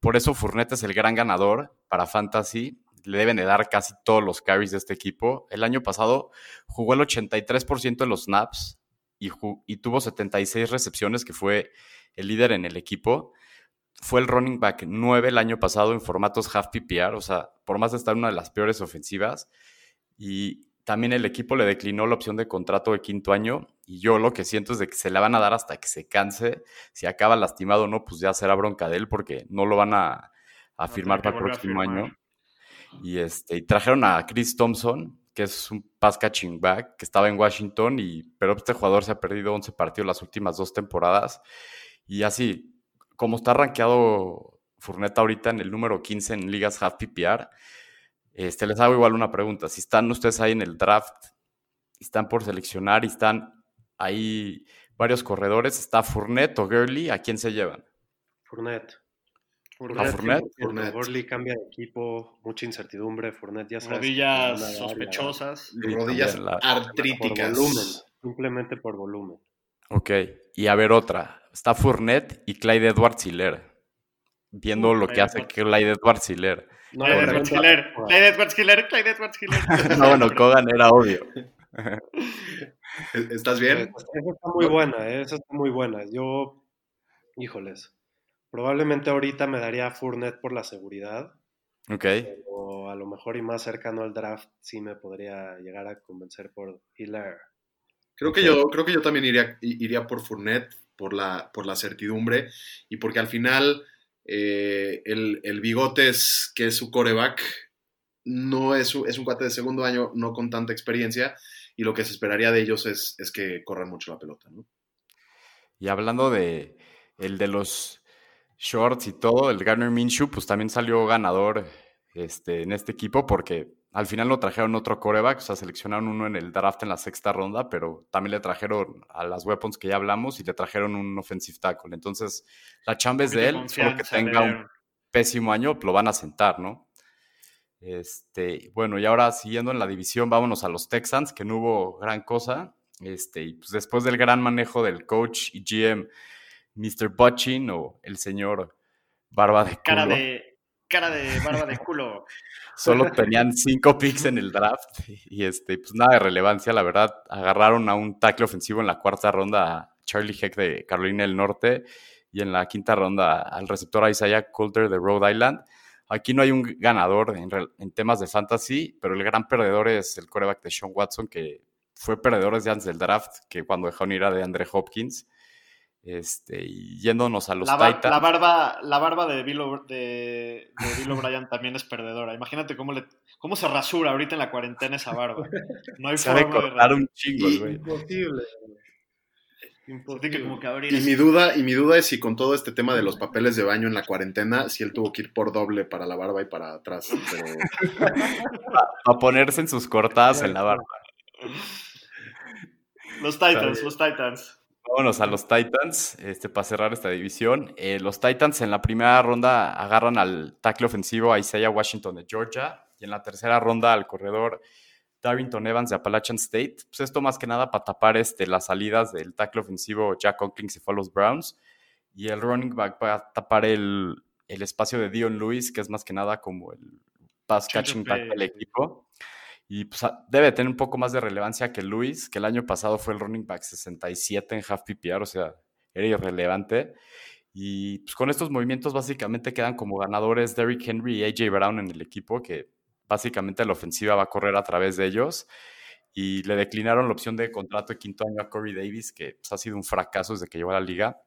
Speaker 3: por eso Fournette es el gran ganador para Fantasy. Le deben de dar casi todos los carries de este equipo. El año pasado jugó el 83% de los snaps y, tuvo 76 recepciones, que fue el líder en el equipo. Fue el running back 9 el año pasado en formatos half PPR, o sea, por más de estar una de las peores ofensivas. Y también el equipo le declinó la opción de contrato de quinto año. Y yo lo que siento es de que se la van a dar hasta que se canse. Si acaba lastimado o no, pues ya será bronca de él porque no lo van a, firmar para el próximo año. Y, este, y trajeron a Chris Thompson, que es un pass catching back, que estaba en Washington, y, pero este jugador se ha perdido 11 partidos las últimas dos temporadas. Y así, como está rankeado Furneta ahorita en el número 15 en ligas half PPR, este, les hago igual una pregunta. Si están ustedes ahí en el draft, están por seleccionar y están ahí varios corredores, ¿está Fournette o Gurley? ¿A quién se llevan?
Speaker 4: Fournette.
Speaker 3: Fournette,
Speaker 4: Fournette. cambia de equipo, mucha incertidumbre. Fournette ya
Speaker 1: sabe. Rodillas sospechosas.
Speaker 2: Rodillas artríticas.
Speaker 4: Por volumen, simplemente por volumen.
Speaker 3: Ok, y a ver otra. Está Fournette y Clyde Edwards Hiller. Viendo lo que hace Clyde Edwards Hiller.
Speaker 1: No, Clyde Edwards Hiller. Clyde Edwards Hiller. Clyde Edwards Hiller.
Speaker 3: no, bueno, Kogan era obvio.
Speaker 2: ¿Estás bien?
Speaker 4: Esa está muy buena, ¿eh? esa está muy buena. Yo, híjoles, Probablemente ahorita me daría Fournette por la seguridad.
Speaker 3: Ok.
Speaker 4: O a lo mejor y más cercano al draft sí me podría llegar a convencer por Hiller.
Speaker 2: Creo que yo, creo que yo también iría, iría por Fournette, por la, por la certidumbre, y porque al final eh, el, el Bigotes, que es su coreback, no es, es un cuate de segundo año, no con tanta experiencia, y lo que se esperaría de ellos es, es que corran mucho la pelota, ¿no?
Speaker 3: Y hablando de el de los shorts y todo, el Garner Minshew, pues también salió ganador este, en este equipo porque al final lo trajeron otro coreback, o sea, seleccionaron uno en el draft en la sexta ronda, pero también le trajeron a las weapons que ya hablamos y le trajeron un offensive tackle. Entonces, la chamba es de él, solo que tenga un pésimo año, lo van a sentar, ¿no? Este, bueno, y ahora siguiendo en la división, vámonos a los Texans, que no hubo gran cosa. Este, y pues después del gran manejo del coach y GM, Mr. Butchin o el señor Barba de
Speaker 1: Cara de, cara de barba de culo.
Speaker 3: Solo tenían cinco picks en el draft y este, pues nada de relevancia, la verdad. Agarraron a un tackle ofensivo en la cuarta ronda a Charlie Heck de Carolina del Norte y en la quinta ronda al receptor Isaiah Coulter de Rhode Island. Aquí no hay un ganador en, temas de fantasy, pero el gran perdedor es el coreback de Sean Watson, que fue perdedor desde antes del draft, que cuando dejaron ir a de Andre Hopkins. Este, y yéndonos a los
Speaker 1: la,
Speaker 3: Titans.
Speaker 1: La barba, la barba de Bill, de, Bill O'Brien también es perdedora. Imagínate cómo, le, cómo se rasura ahorita en la cuarentena esa barba. No hay
Speaker 3: Sabe
Speaker 1: forma
Speaker 3: de un chingo, güey.
Speaker 4: Imposible.
Speaker 2: y mi duda, y mi duda es si con todo este tema de los papeles de baño en la cuarentena, si él tuvo que ir por doble para la barba y para atrás.
Speaker 3: a, ponerse en sus cortadas en la barba.
Speaker 1: Los Titans, los Titans.
Speaker 3: Vámonos a los Titans, este, para cerrar esta división. Eh, los Titans en la primera ronda agarran al tackle ofensivo a Isaiah Washington de Georgia y en la tercera ronda al corredor Darrington Evans de Appalachian State. Pues esto más que nada para tapar este, las salidas del tackle ofensivo Jack Conklin se fue a los Browns y el running back para tapar el, el espacio de Dion Lewis, que es más que nada como el pass catching back del equipo. Y pues, ah, debe tener un poco más de relevancia que Luis, que el año pasado fue el running back 67 en half PPR, o sea, era irrelevante. Y pues con estos movimientos básicamente quedan como ganadores Derrick Henry y AJ Brown en el equipo, que básicamente la ofensiva va a correr a través de ellos. Y le declinaron la opción de contrato de quinto año a Corey Davis, que pues, ha sido un fracaso desde que llegó a la liga.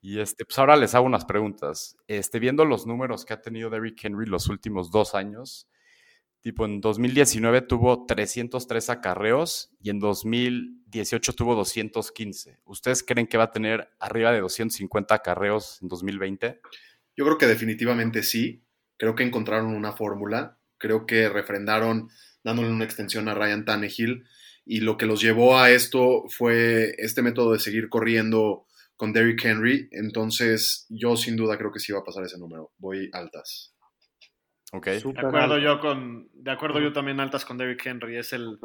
Speaker 3: Y este, pues ahora les hago unas preguntas. Este, viendo los números que ha tenido Derrick Henry los últimos dos años, Tipo, en 2019 tuvo 303 acarreos y en 2018 tuvo 215. ¿Ustedes creen que va a tener arriba de 250 acarreos en 2020?
Speaker 2: Yo creo que definitivamente sí. Creo que encontraron una fórmula. Creo que refrendaron dándole una extensión a Ryan Tannehill. Y lo que los llevó a esto fue este método de seguir corriendo con Derrick Henry. Entonces, yo sin duda creo que sí va a pasar ese número. Voy altas.
Speaker 3: Okay.
Speaker 1: De acuerdo yo con, de acuerdo yo también altas con Derrick Henry, es el,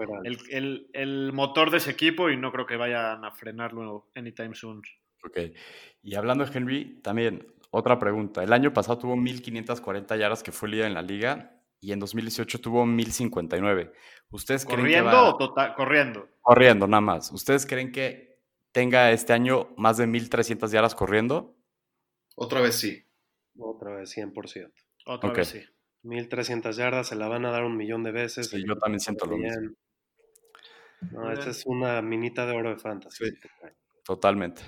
Speaker 1: el, motor de ese equipo y no creo que vayan a frenarlo anytime soon.
Speaker 3: Ok. Y hablando de Henry, también otra pregunta. El año pasado tuvo 1540 yardas que fue líder en la liga y en 2018 tuvo 1059. ¿Ustedes
Speaker 1: creen
Speaker 3: que
Speaker 1: va... o total, corriendo?
Speaker 3: Corriendo, nada más. ¿Ustedes creen que tenga este año más de 1300 yardas corriendo?
Speaker 2: Otra vez sí.
Speaker 4: Otra vez 100%.
Speaker 1: Otra vez sí.
Speaker 4: 1300 yardas, se la van a dar un millón de veces.
Speaker 3: Sí, yo también siento lo mismo.
Speaker 4: No, esta es una minita de oro de fantasy.
Speaker 3: totalmente.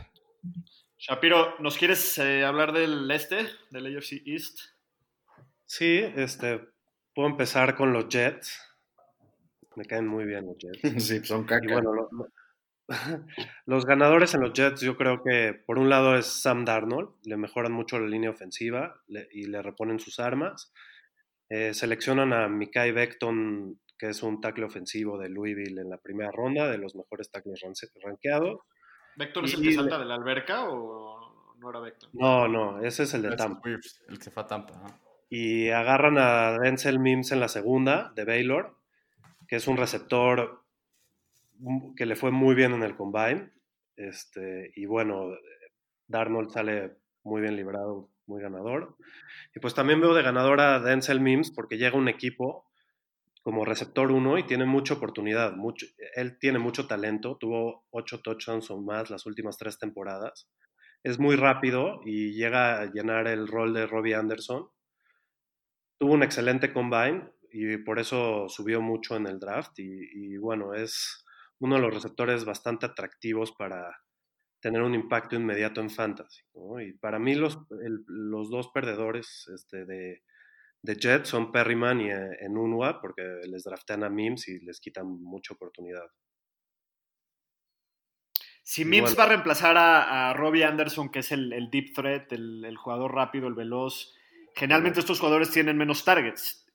Speaker 1: Shapiro, ¿nos quieres eh, hablar del este, del AFC East?
Speaker 4: Sí, este, puedo empezar con los Jets. Me caen muy bien los Jets.
Speaker 2: sí, son caca.
Speaker 4: los ganadores en los Jets, yo creo que por un lado es Sam Darnold, le mejoran mucho la línea ofensiva y le reponen sus armas. Eh, seleccionan a Mikai Beckton, que es un tackle ofensivo de Louisville en la primera ronda, de los mejores tackles rankeados.
Speaker 1: ¿Beckton es el que salta de la alberca o no era Beckton?
Speaker 4: No, no, ese es el de Tampa.
Speaker 3: El que fue a Tampa.
Speaker 4: Y agarran a Denzel Mims en la segunda, de Baylor, que es un receptor que le fue muy bien en el combine. Este, y bueno, Darnold sale muy bien librado muy ganador. Y pues también veo de ganador a Denzel Mims porque llega un equipo como receptor uno y tiene mucha oportunidad. Mucho, él tiene mucho talento, tuvo ocho touchdowns o más las últimas tres temporadas. Es muy rápido y llega a llenar el rol de Robbie Anderson. Tuvo un excelente combine y por eso subió mucho en el draft. y bueno, es uno de los receptores bastante atractivos para, tener un impacto inmediato en fantasy. Y para mí los, los dos perdedores este, de, de Jets son Perryman y eh, en Unua, porque les draftean a Mims y les quitan mucha oportunidad.
Speaker 1: Si Mims va a reemplazar a, Robbie Anderson, que es el, deep threat, el, jugador rápido, el veloz, generalmente estos jugadores tienen menos targets.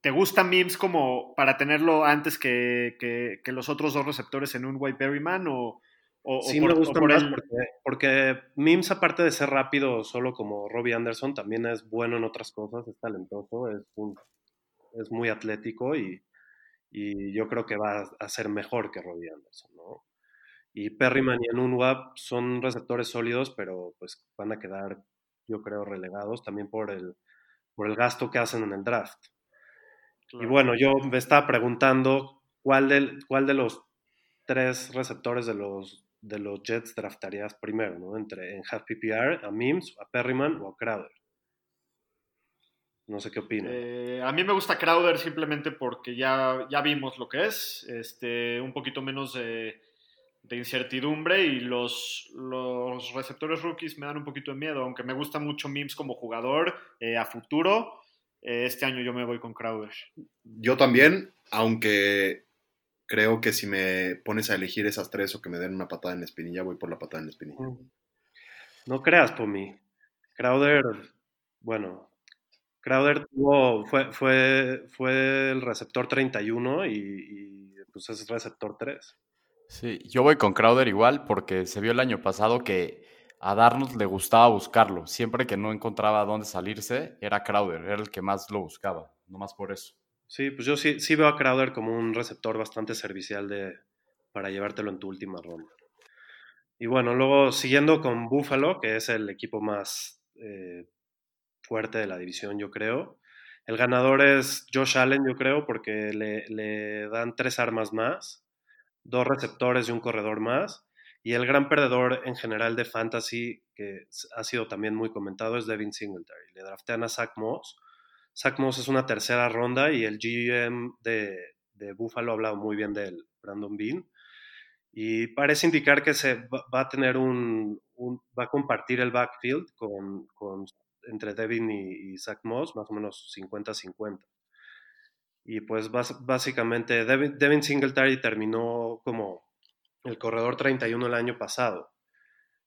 Speaker 1: ¿Te gusta Mims como para tenerlo antes que, los otros dos receptores en un White Berryman o,
Speaker 4: sí, me gusta más porque, Mims, aparte de ser rápido solo como Robbie Anderson, también es bueno en otras cosas, es talentoso, es, es muy atlético y, y, yo creo que va a ser mejor que Robbie Anderson, ¿no? Y Perryman y son receptores sólidos, pero pues van a quedar, yo creo, relegados también por el, por el gasto que hacen en el draft. Y bueno, yo me estaba preguntando cuál de, cuál de los tres receptores de los, de los Jets draftarías primero, ¿no? Entre en half PPR, a Mims, a Perryman o a Crowder. No sé qué opinas.
Speaker 1: Eh, a mí me gusta Crowder simplemente porque ya, ya vimos lo que es. Este, un poquito menos de de incertidumbre y los, los receptores rookies me dan un poquito de miedo, aunque me gusta mucho Mims como jugador eh, a futuro. Eh, este año yo me voy con Crowder.
Speaker 2: Yo también, aunque creo que si me pones a elegir esas tres o que me den una patada en la espinilla, voy por la patada en la espinilla. Mm.
Speaker 4: No creas, por mí. Crowder, bueno, Crowder tuvo, fue, fue, fue el receptor 31 y, y pues es receptor 3.
Speaker 3: Sí, yo voy con Crowder igual porque se vio el año pasado que a Darnold le gustaba buscarlo. Siempre que no encontraba dónde salirse, era Crowder, era el que más lo buscaba, nomás por eso.
Speaker 4: Sí, pues yo sí, sí veo a Crowder como un receptor bastante servicial de, para llevártelo en tu última ronda. Y bueno, luego siguiendo con Buffalo, que es el equipo más eh, fuerte de la división, yo creo. El ganador es Josh Allen, yo creo, porque le, le dan tres armas más dos receptores y un corredor más. Y el gran perdedor en general de fantasy, que ha sido también muy comentado, es Devin Singletary. Le draftean a Zach Moss. Zach Moss es una tercera ronda y el GM de, Buffalo ha hablado muy bien de él, Brandon Bean. Y parece indicar que se va, a compartir el backfield con, entre Devin y, y Zach Moss, más o menos 50-50. Y pues básicamente Devin, Singletary terminó como el corredor 31 el año pasado.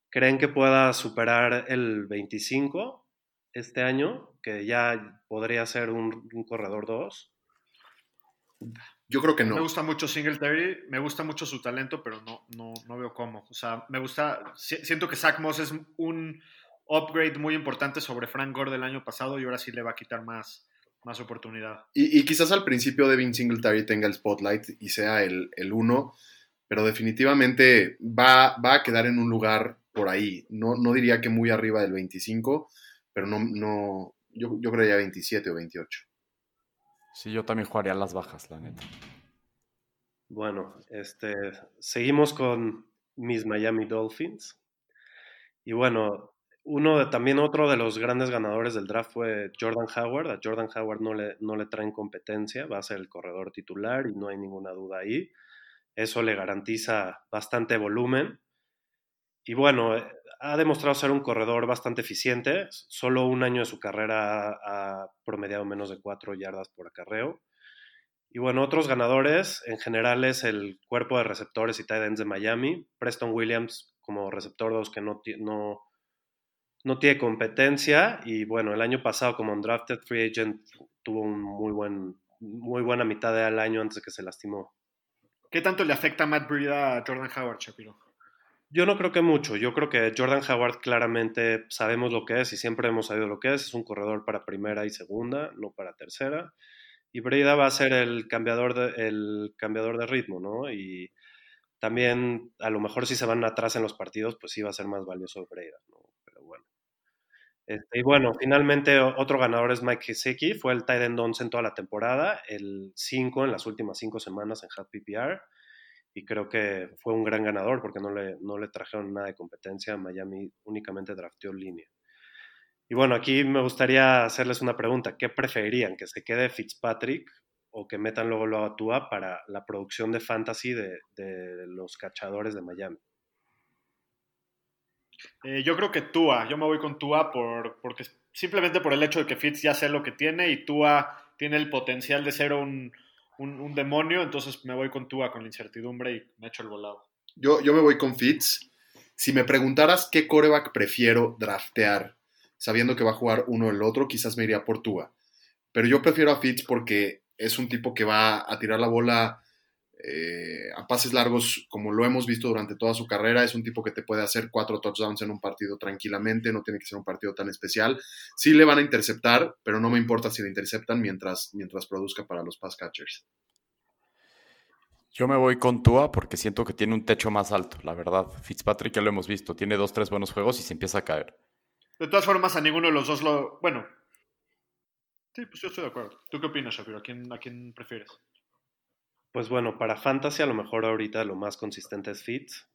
Speaker 4: ¿Creen que pueda superar el 25 este año? Que ya podría ser un, corredor 2.
Speaker 2: Yo creo que no.
Speaker 1: Me gusta mucho Singletary, me gusta mucho su talento, pero no, no, no veo cómo. O sea, me gusta, siento que Zach Moss es un upgrade muy importante sobre Frank Gore del año pasado y ahora sí le va a quitar más, más oportunidad.
Speaker 2: Y, quizás al principio Devin Singletary tenga el spotlight y sea el, uno, pero definitivamente va, va, a quedar en un lugar por ahí. No, no diría que muy arriba del 25, pero no, no yo, yo creo ya 27 o 28.
Speaker 3: Sí, yo también jugaría las bajas, la neta.
Speaker 4: Bueno, este, seguimos con mis Miami Dolphins. Y bueno, uno de, también otro de los grandes ganadores del draft fue Jordan Howard. A Jordan Howard no le, no le traen competencia, va a ser el corredor titular y no hay ninguna duda ahí. Eso le garantiza bastante volumen. Y bueno, ha demostrado ser un corredor bastante eficiente. Solo un año de su carrera ha promediado menos de cuatro yardas por acarreo. Y bueno, otros ganadores en general es el cuerpo de receptores y tight ends de Miami. Preston Williams como receptor 2 que no, no, no tiene competencia y bueno, el año pasado como un drafted free agent tuvo un muy buen muy buena mitad del año antes de que se lastimó.
Speaker 1: ¿Qué tanto le afecta a Matt Breed a Jordan Howard, Shapiro?
Speaker 4: Yo no creo que mucho. Yo creo que Jordan Howard claramente sabemos lo que es y siempre hemos sabido lo que es. Es un corredor para primera y segunda, no para tercera. Y Breida va a ser el cambiador de, el cambiador de ritmo, ¿no? Y también, a lo mejor si se van atrás en los partidos, pues sí va a ser más valioso Breida, ¿no? Este, y bueno, finalmente otro ganador es Mike Gesicki, fue el tight end 11 en toda la temporada, el 5 en las últimas 5 semanas en Half PPR, y creo que fue un gran ganador porque no le, no le trajeron nada de competencia, Miami únicamente drafteó línea. Y bueno, aquí me gustaría hacerles una pregunta, ¿qué preferirían? ¿Que se quede Fitzpatrick o que metan luego lo a Tua para la producción de fantasy de, de los cachadores de Miami?
Speaker 1: Eh, yo creo que Tua, yo me voy con Tua por, porque simplemente por el hecho de que Fitz ya sé lo que tiene y Tua tiene el potencial de ser un, demonio, entonces me voy con Tua con la incertidumbre y me echo el volado.
Speaker 2: Yo, yo me voy con Fitz. Si me preguntaras qué coreback prefiero draftear, sabiendo que va a jugar uno el otro, quizás me iría por Tua. Pero yo prefiero a Fitz porque es un tipo que va a tirar la bola eh, a pases largos, como lo hemos visto durante toda su carrera. Es un tipo que te puede hacer cuatro touchdowns en un partido tranquilamente, no tiene que ser un partido tan especial. Sí le van a interceptar, pero no me importa si le interceptan mientras, mientras produzca para los pass catchers.
Speaker 3: Yo me voy con Tua porque siento que tiene un techo más alto, la verdad. Fitzpatrick ya lo hemos visto, tiene dos, tres buenos juegos y se empieza a caer.
Speaker 1: De todas formas, a ninguno de los dos lo. Bueno. Sí, pues yo estoy de acuerdo. ¿Tú qué opinas, Shapiro? ¿A quién, a quién prefieres?
Speaker 4: Pues bueno, para Fantasy a lo mejor ahorita lo más consistente es Fitz.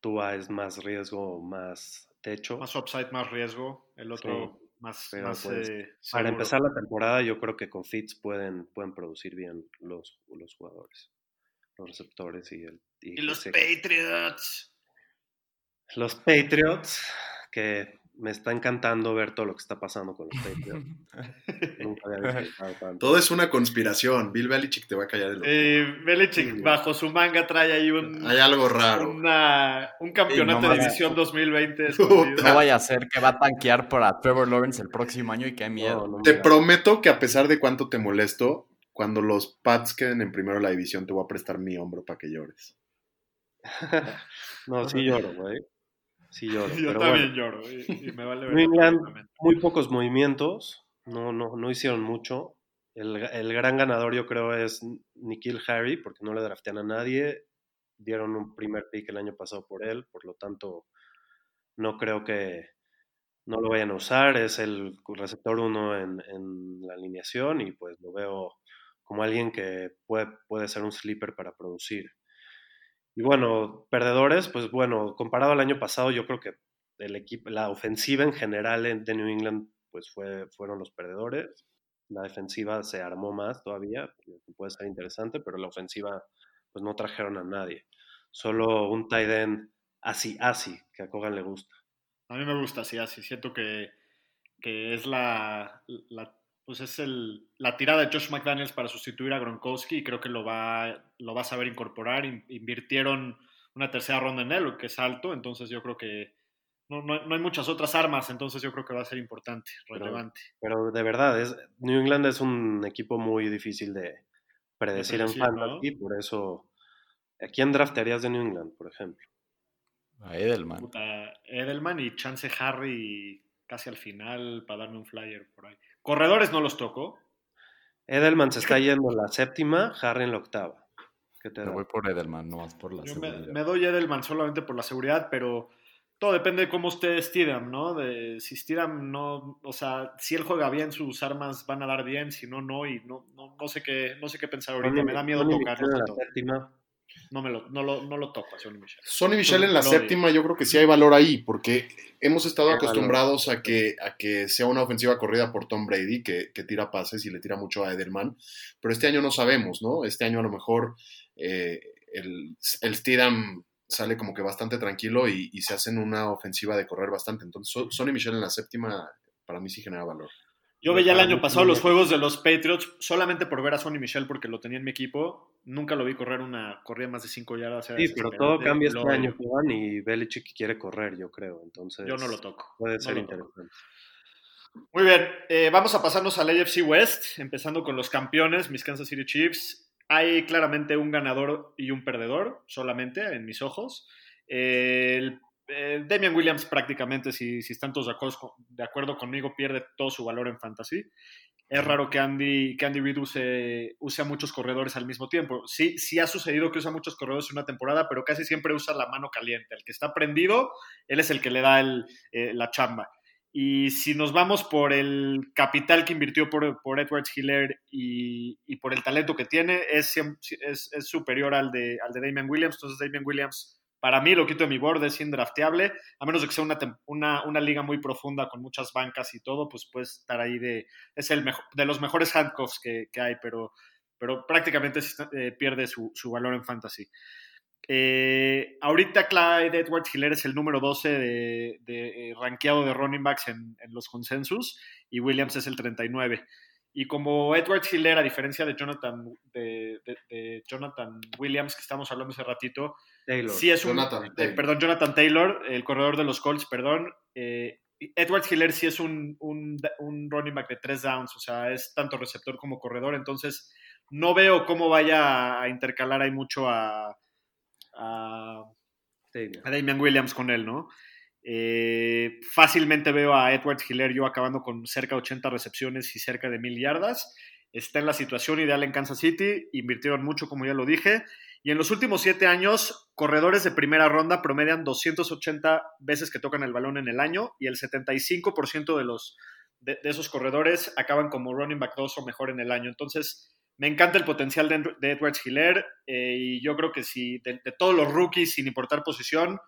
Speaker 4: Tua es más riesgo, más techo.
Speaker 1: Más upside, más riesgo. El otro más, más
Speaker 4: pues, eh, Para empezar la temporada yo creo que con Fitz pueden, pueden producir bien los, los jugadores los receptores y el...
Speaker 1: Y, los Patriots.
Speaker 4: Los Patriots, que me está encantando ver todo lo que está pasando con los Patriots.
Speaker 2: Todo es una conspiración. Bill Belichick te va a callar el ojo.
Speaker 1: Eh, Belichick bajo su manga trae ahí un...
Speaker 2: Hay algo raro.
Speaker 1: un campeonato de división 2020.
Speaker 3: No vaya a ser que va a tanquear para Trevor Lawrence el próximo año y qué miedo.
Speaker 2: te prometo que a pesar de cuánto te molesto, cuando los Pats queden en primero la división, te voy a prestar mi hombro para que llores.
Speaker 4: no, sí lloro, güey. Sí lloro.
Speaker 1: Yo también lloro. Y, me vale
Speaker 4: muy pocos movimientos. No, no, no hicieron mucho. El, el, gran ganador, yo creo, es Nikhil Harry, porque no le draftean a nadie. Dieron un primer pick el año pasado por él, por lo tanto, no creo que, no lo vayan a usar, es el receptor 1 en, en, la alineación y pues lo veo como alguien que puede, puede ser un sleeper para producir. Y bueno, perdedores, pues bueno, comparado al año pasado, yo creo que el equipo, la ofensiva en general de New England, pues fue, fueron los perdedores. La defensiva se armó más todavía, puede ser interesante, pero la ofensiva, pues no trajeron a nadie. Solo un tight end así, así, que a Kogan le gusta.
Speaker 1: A mí me gusta así, así. Siento que, que es la, la pues es el, la tirada de Josh McDaniels para sustituir a Gronkowski y creo que lo va, lo va a saber incorporar. Invirtieron una tercera ronda en él, lo que es alto, entonces yo creo que no, no, hay muchas otras armas, entonces yo creo que va a ser importante, relevante.
Speaker 4: Pero, de verdad, es, New England es un equipo muy difícil de predecir en fantasy, por eso, ¿a quién draftearías de New England, por ejemplo?
Speaker 3: A Edelman.
Speaker 1: Edelman y Chance Harry casi al final para darme un flyer por ahí. Corredores no los toco.
Speaker 4: Edelman se está yendo en la séptima, Harry en la octava.
Speaker 3: ¿Qué te voy por Edelman, no más por la seguridad.
Speaker 1: Me, doy Edelman solamente por la seguridad, pero todo depende de cómo esté Stidham, ¿no? De, si Stidham no, o sea, si él juega bien, sus armas van a dar bien, si no, no, y no, no, no sé qué, no sé qué pensar ahorita, me da miedo tocarlo.
Speaker 4: En la séptima.
Speaker 1: No, me lo, no, lo, no lo toco a Sonny Michel.
Speaker 2: Sonny Michel en la séptima yo creo que sí hay valor ahí, porque hemos estado acostumbrados a que, a que sea una ofensiva corrida por Tom Brady, que, tira pases y le tira mucho a Edelman, pero este año no sabemos, ¿no? Este año a lo mejor eh, el, el Steedham sale como que bastante tranquilo y, y, se hacen una ofensiva de correr bastante. Entonces, Sonny Michel en la séptima para mí sí genera valor.
Speaker 1: Yo veía el año pasado los juegos de los Patriots solamente por ver a Sonny Michel porque lo tenía en mi equipo. Nunca lo vi correr una corrida más de 5 yardas.
Speaker 4: Sí, pero todo cambia este año, Juan, y Belichick quiere correr, yo creo. Entonces,
Speaker 1: yo no lo toco.
Speaker 4: Puede ser interesante.
Speaker 1: Muy bien, eh, vamos a pasarnos al AFC West, empezando con los campeones, mis Kansas City Chiefs. Hay claramente un ganador y un perdedor, solamente en mis ojos. el eh, Damian Williams prácticamente, si, si están todos de acuerdo, conmigo, pierde todo su valor en fantasy. Es raro que Andy, que Andy Reid use, a muchos corredores al mismo tiempo. Sí, sí ha sucedido que usa muchos corredores en una temporada, pero casi siempre usa la mano caliente. El que está prendido, él es el que le da el, eh, la chamba. Y si nos vamos por el capital que invirtió por, por Edwards Hiller y, y, por el talento que tiene, es, es, es superior al de, al de Damian Williams. Entonces, Damian Williams para mí lo quito de mi board, es indrafteable, a menos de que sea una, una, liga muy profunda con muchas bancas y todo, pues puede estar ahí de, es el mejor, de los mejores handcuffs que, hay, pero, pero prácticamente eh, pierde su, valor en fantasy. Eh, ahorita Clyde Edwards Hiller es el número 12 de, de eh, rankeado de running backs en, los consensus y Williams es el 39. Y como Edwards Hiller, a diferencia de Jonathan, de, de, Jonathan Williams, que estamos hablando hace ratito,
Speaker 4: Taylor.
Speaker 1: Sí es un,
Speaker 2: Jonathan
Speaker 1: eh,
Speaker 2: Taylor.
Speaker 1: perdón, Jonathan Taylor, el corredor de los Colts, perdón. Eh, Edward Hiller sí es un, un, un running back de tres downs, o sea, es tanto receptor como corredor, entonces no veo cómo vaya a intercalar ahí mucho a, a,
Speaker 4: Taylor.
Speaker 1: a Damian Williams con él, ¿no? Eh, fácilmente veo a Edward Hiller yo acabando con cerca de 80 recepciones y cerca de mil yardas. Está en la situación ideal en Kansas City, invirtieron mucho, como ya lo dije, y en los últimos siete años, corredores de primera ronda promedian 280 veces que tocan el balón en el año y el 75% de, los, de, esos corredores acaban como running back 2 o mejor en el año. Entonces, me encanta el potencial de, de Edwards Hiller eh, y yo creo que si de, todos los rookies, sin importar posición,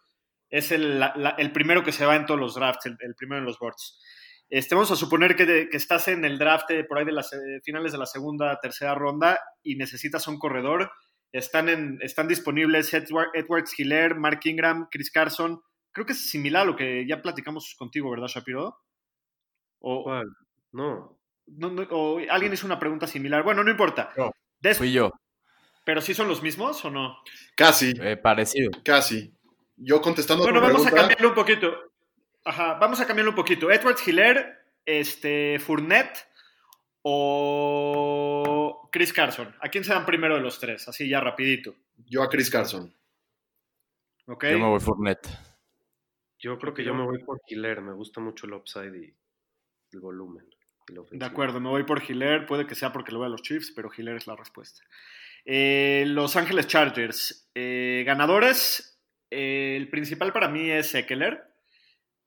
Speaker 1: es el, la, la, el, primero que se va en todos los drafts, el, el primero en los boards. Este, vamos a suponer que, de, que, estás en el draft por ahí de las eh, finales de la segunda, tercera ronda y necesitas un corredor. Están, en, están disponibles Edward, Edwards Hiller, Mark Ingram, Chris Carson. Creo que es similar a lo que ya platicamos contigo, ¿verdad, Shapiro?
Speaker 4: O, ¿Cuál? No.
Speaker 1: No, no. o alguien hizo una pregunta similar. Bueno, no importa.
Speaker 3: No, Des fui yo.
Speaker 1: ¿Pero sí son los mismos o no?
Speaker 2: Casi.
Speaker 3: Eh, parecido.
Speaker 2: Casi. Yo contestando
Speaker 1: Bueno, vamos
Speaker 2: pregunta,
Speaker 1: a cambiarlo un poquito. Ajá, vamos a cambiarlo un poquito. Edwards Hiller, este, Fournette o Chris Carson. ¿A quién se dan primero de los tres? Así ya rapidito.
Speaker 2: Yo a Chris Carson.
Speaker 1: Okay.
Speaker 3: Yo me voy Fournette.
Speaker 4: Yo creo que yo me voy por Hiller. Me gusta mucho el upside y el volumen.
Speaker 1: Y de acuerdo, me voy por Hiller. Puede que sea porque lo vea a los Chiefs, pero Hiller es la respuesta. Eh, los Ángeles Chargers. Eh, ganadores. Eh, el principal para mí es Eckler.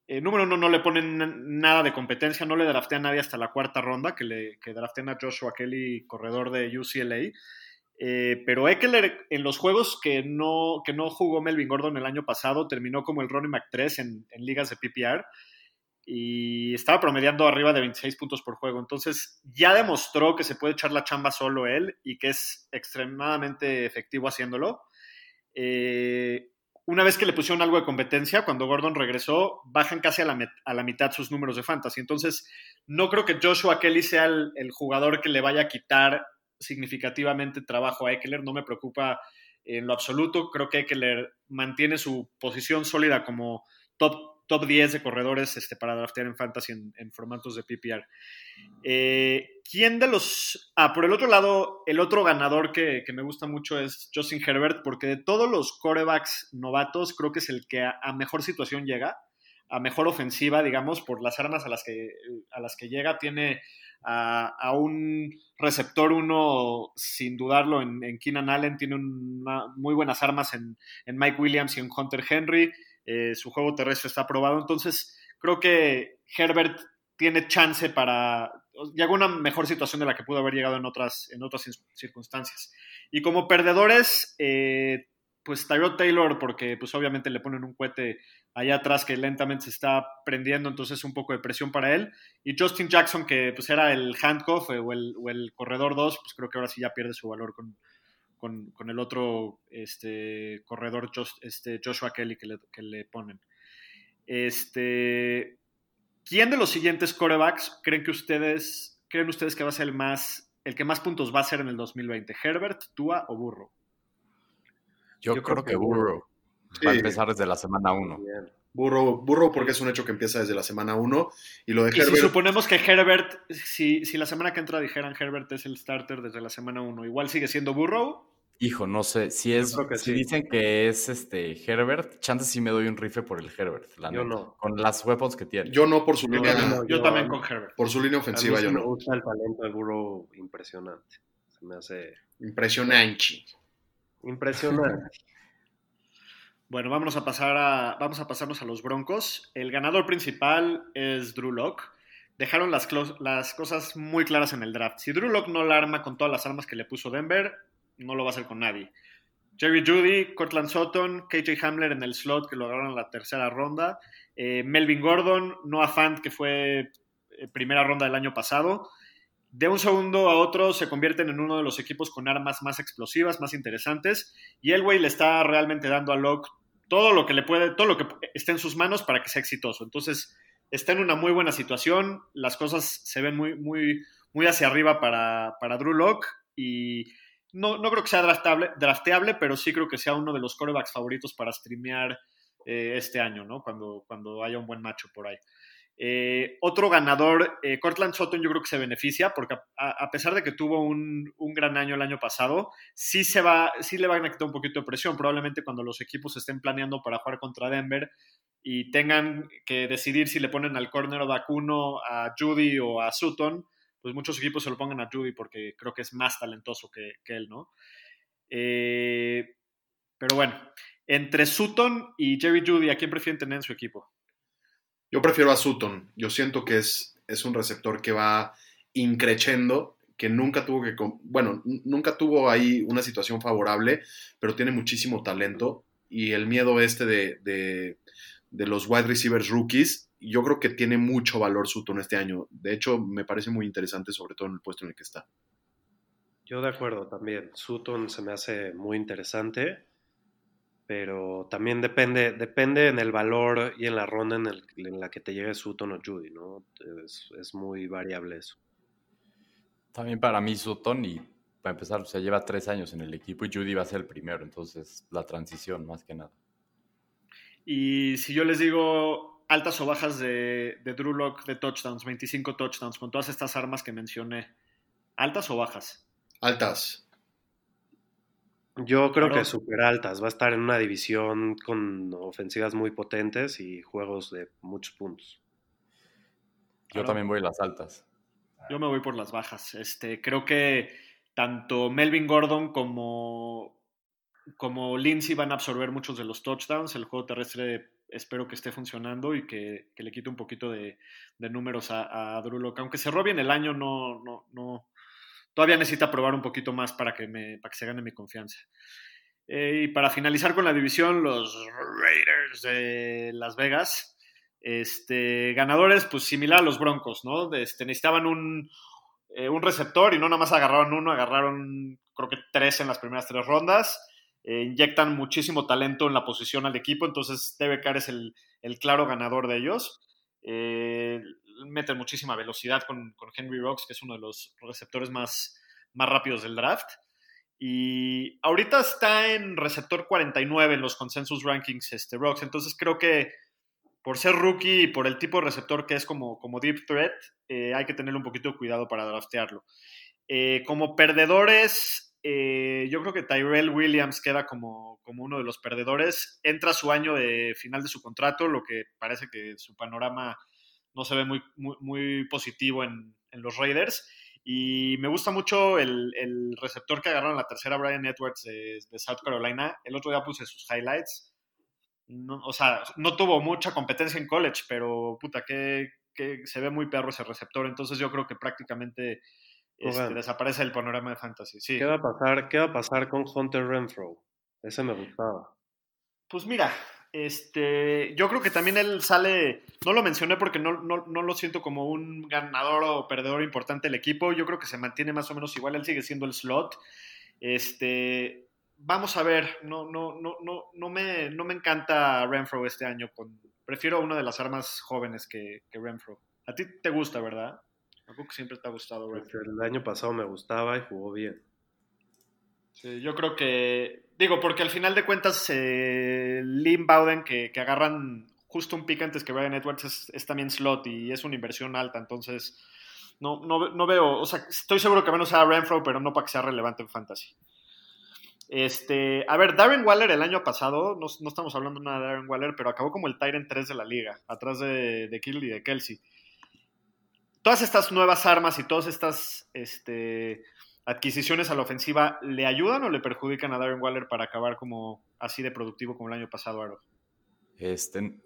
Speaker 1: Eh, número uno, no le ponen nada de competencia, no le draftean a nadie hasta la cuarta ronda, que, le, que draftean a Joshua Kelly, corredor de UCLA. Eh, pero Eckler, en los juegos que no, que no jugó Melvin Gordon el año pasado, terminó como el running back 3 en, en ligas de PPR y estaba promediando arriba de 26 puntos por juego. Entonces, ya demostró que se puede echar la chamba solo él y que es extremadamente efectivo haciéndolo. Eh, una vez que le pusieron algo de competencia, cuando Gordon regresó, bajan casi a la, a la, mitad sus números de fantasy. Entonces, no creo que Joshua Kelly sea el, el, jugador que le vaya a quitar significativamente trabajo a Eckler. No me preocupa en lo absoluto. Creo que Eckler mantiene su posición sólida como top, top 10 de corredores este, para draftear en fantasy en, formatos de PPR. Eh, ¿Quién de los... Ah, por el otro lado, el otro ganador que, me gusta mucho es Justin Herbert, porque de todos los corebacks novatos, creo que es el que a, mejor situación llega, a mejor ofensiva, digamos, por las armas a las que, a las que llega. Tiene a, un receptor uno, sin dudarlo, en, en Keenan Allen, tiene muy buenas armas en, Mike Williams y en Hunter Henry. Eh, su juego terrestre está aprobado, entonces creo que Herbert tiene chance para llegó a una mejor situación de la que pudo haber llegado en otras, en otras circunstancias. Y como perdedores, eh, pues Tyrod Taylor, porque pues obviamente le ponen un cohete allá atrás que lentamente se está prendiendo, entonces un poco de presión para él. Y Justin Jackson, que pues era el handcuff o el, o el corredor 2, pues creo que ahora sí ya pierde su valor con, con, con el otro este, corredor este, Joshua Kelly que le, que le ponen. Este, ¿Quién de los siguientes corebacks creen que ustedes creen ustedes que va a ser el más el que más puntos va a ser en el 2020? ¿Herbert, Tua o Burro?
Speaker 3: Yo, Yo creo, creo, que Burro. Sí. Va a empezar desde la semana 1.
Speaker 2: Burro, burro porque es un hecho que empieza desde la semana 1 y lo de
Speaker 1: y
Speaker 2: Herbert...
Speaker 1: Si suponemos que Herbert, si, si la semana que entra dijeran Herbert es el starter desde la semana 1, igual sigue siendo Burrow
Speaker 3: Hijo, no sé. Si es, si sí. dicen que es este Herbert, chances sí me doy un rifle por el Herbert. La
Speaker 4: yo no.
Speaker 3: Con las weapons que tiene.
Speaker 2: Yo no por su
Speaker 1: no,
Speaker 2: línea.
Speaker 1: No, yo, yo, también con Herbert.
Speaker 2: Por su línea ofensiva, yo
Speaker 4: me
Speaker 2: no.
Speaker 4: Me gusta el talento del burro impresionante. Se me hace.
Speaker 2: Impresionante.
Speaker 4: Impresionante.
Speaker 1: Bueno, vamos a pasar a. Vamos a pasarnos a los broncos. El ganador principal es Drew Locke. Dejaron las, cosas muy claras en el draft. Si Drew Locke no la arma con todas las armas que le puso Denver, no lo va a hacer con nadie. Jerry Judy, Cortland Sutton, KJ Hamler en el slot que lo en la tercera ronda, eh, Melvin Gordon, Noah Fant que fue eh, primera ronda del año pasado. De un segundo a otro se convierten en uno de los equipos con armas más explosivas, más interesantes, y el güey le está realmente dando a Locke todo lo que le puede, todo lo que esté en sus manos para que sea exitoso. Entonces, está en una muy buena situación, las cosas se ven muy, muy, muy hacia arriba para, para Drew Locke y no, no creo que sea drafteable, drafteable, pero sí creo que sea uno de los corebacks favoritos para streamear eh, este año, ¿no? Cuando, cuando haya un buen macho por ahí. Eh, otro ganador, eh, Cortland Sutton, yo creo que se beneficia porque a, pesar de que tuvo un, gran año el año pasado, sí, se va, sí le van a quitar un poquito de presión. Probablemente cuando los equipos estén planeando para jugar contra Denver y tengan que decidir si le ponen al corner o vacuno a Judy o a Sutton, pues muchos equipos se lo pongan a Judy porque creo que es más talentoso que, que él, ¿no? Eh, pero bueno, entre Sutton y Jerry Judy, ¿a quién prefieren tener en su equipo?
Speaker 2: Yo prefiero a Sutton. Yo siento que es, es un receptor que va increchendo, que nunca tuvo que, bueno, nunca tuvo ahí una situación favorable, pero tiene muchísimo talento y el miedo este de, de, de los wide receivers rookies, yo creo que tiene mucho valor Sutton este año. De hecho, me parece muy interesante, sobre todo en el puesto en el que está.
Speaker 4: Yo de acuerdo también. Sutton se me hace muy interesante pero también depende, depende en el valor y en la ronda en, el, en la que te llegue Sutton o Judy, ¿no? Es, es, muy variable eso.
Speaker 3: También para mí Sutton y para empezar, o sea, lleva tres años en el equipo y Judy va a ser el primero, entonces la transición más que nada.
Speaker 1: Y si yo les digo altas o bajas de, de Drew Lock de touchdowns, 25 touchdowns, con todas estas armas que mencioné, ¿altas o bajas?
Speaker 2: Altas.
Speaker 4: Yo creo que súper altas. Va a estar en una división con ofensivas muy potentes y juegos de muchos puntos.
Speaker 3: Yo también voy a las altas.
Speaker 1: Yo me voy por las bajas. Este, creo que tanto Melvin Gordon como, como Lindsay van a absorber muchos de los touchdowns. El juego terrestre espero que esté funcionando y que, le quite un poquito de, números a, a Drew Aunque cerró bien el año, no, no, no, todavía necesita probar un poquito más para que, para que se gane mi confianza. Eh, y para finalizar con la división, los Raiders de Las Vegas. Este, ganadores, pues similar a los Broncos, ¿no? Este, necesitaban un, eh, un receptor y no nada más agarraron uno, agarraron creo que tres en las primeras tres rondas. Eh, inyectan muchísimo talento en la posición al equipo, entonces Debe es el, el claro ganador de ellos. Mete muchísima velocidad con, Henry Rocks, que es uno de los receptores más, más rápidos del draft. Y ahorita está en receptor 49 en los consensus rankings este Rocks. Entonces creo que por ser rookie y por el tipo de receptor que es como, como deep threat, eh, hay que tener un poquito de cuidado para draftearlo. Eh, como perdedores, eh, yo creo que Tyrell Williams queda como, como, uno de los perdedores. Entra su año de final de su contrato, lo que parece que su panorama no se ve muy, muy, positivo en, los Raiders. Y me gusta mucho el, receptor que agarraron la tercera, Brian Edwards de, South Carolina. El otro día puse sus highlights. o sea, no tuvo mucha competencia en college, pero puta, que, se ve muy perro ese receptor. Entonces yo creo que prácticamente este, desaparece el panorama de fantasy. Sí.
Speaker 4: ¿Qué, va a pasar, ¿Qué va a pasar con Hunter Renfro? Ese me gustaba.
Speaker 1: Pues mira, este, yo creo que también él sale, no lo mencioné porque no, no, lo siento como un ganador o perdedor importante del equipo, yo creo que se mantiene más o menos igual, él sigue siendo el slot. Este, vamos a ver, no, no, no, no, no, me, no me encanta Renfro este año, con, prefiero una de las armas jóvenes que, que Renfro. A ti te gusta, ¿verdad? Tampoco siempre te ha gustado Renfro.
Speaker 4: El año pasado me gustaba y jugó bien.
Speaker 1: Sí, yo creo que Digo, porque al final de cuentas, eh, Lynn Bowden, que, agarran justo un pick antes que Brian Edwards, es, también slot y es una inversión alta. Entonces, no, no, veo, o sea, estoy seguro que menos sea Renfro, pero no para que sea relevante en fantasy. Este, a ver, Darren Waller el año pasado, no, estamos hablando nada de Darren Waller, pero acabó como el Tyrant 3 de la liga, atrás de, de Kill y de Kelsey. Todas estas nuevas armas y todas estas este, adquisiciones a la ofensiva le ayudan o le perjudican a Darren Waller para acabar como así de productivo como el año pasado, Aro?
Speaker 3: Este,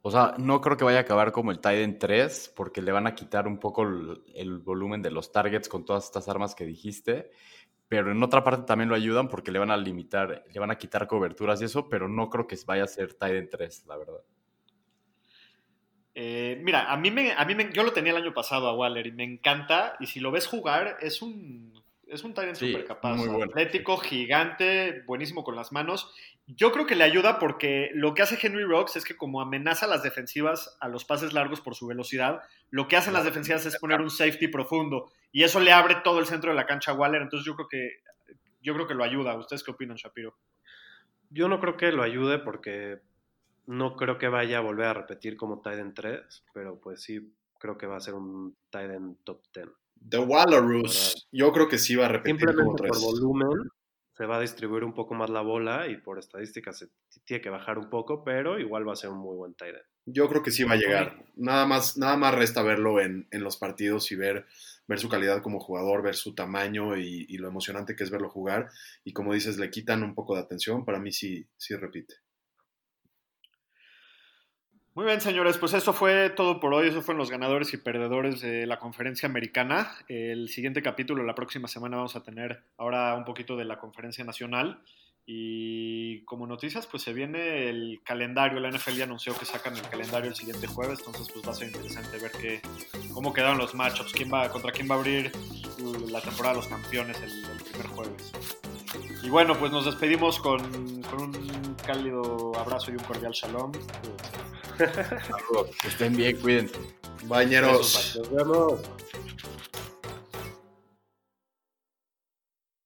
Speaker 3: o sea, no creo que vaya a acabar como el Titan 3 porque le van a quitar un poco el, volumen de los targets con todas estas armas que dijiste. Pero en otra parte también lo ayudan porque le van a limitar, le van a quitar coberturas y eso, pero no creo que vaya a ser Titan 3, la verdad.
Speaker 1: Eh, mira, a mí, me, a mí me, yo lo tenía el año pasado a Waller y me encanta. Y si lo ves jugar, es un es un Tyrant súper capaz. Atlético, gigante, buenísimo con las manos. Yo creo que le ayuda porque lo que hace Henry Rocks es que como amenaza a las defensivas a los pases largos por su velocidad, lo que hacen las defensivas es poner un safety profundo y eso le abre todo el centro de la cancha a Waller. Entonces yo creo que yo creo que lo ayuda. ¿Ustedes qué opinan, Shapiro?
Speaker 4: Yo no creo que lo ayude porque no creo que vaya a volver a repetir como Titan 3, pero pues sí creo que va a ser un Titan top 10.
Speaker 2: The Walrus, yo creo que sí va a repetir
Speaker 4: Simplemente
Speaker 2: como
Speaker 4: por
Speaker 2: 3.
Speaker 4: volumen se va a distribuir un poco más la bola y por estadísticas se tiene que bajar un poco, pero igual va a ser un muy buen tight end.
Speaker 2: Yo creo que sí va a llegar. Nada más, nada más resta verlo en, en los partidos y ver, ver su calidad como jugador, ver su tamaño y, y lo emocionante que es verlo jugar. Y como dices, le quitan un poco de atención. Para mí sí, sí repite.
Speaker 1: Muy bien, señores, pues eso fue todo por hoy. Eso fueron los ganadores y perdedores de la conferencia americana. El siguiente capítulo, la próxima semana, vamos a tener ahora un poquito de la conferencia nacional. Y como noticias, pues se viene el calendario. La NFL anunció que sacan el calendario el siguiente jueves, entonces pues va a ser interesante ver qué, cómo quedaron los matchups, quién va, contra quién va a abrir la temporada de los campeones el primer jueves. Y bueno, pues nos despedimos con, con un cálido abrazo y un cordial shalom.
Speaker 3: Que estén bien, cuídense.
Speaker 2: Bañeros.
Speaker 4: Nos vemos.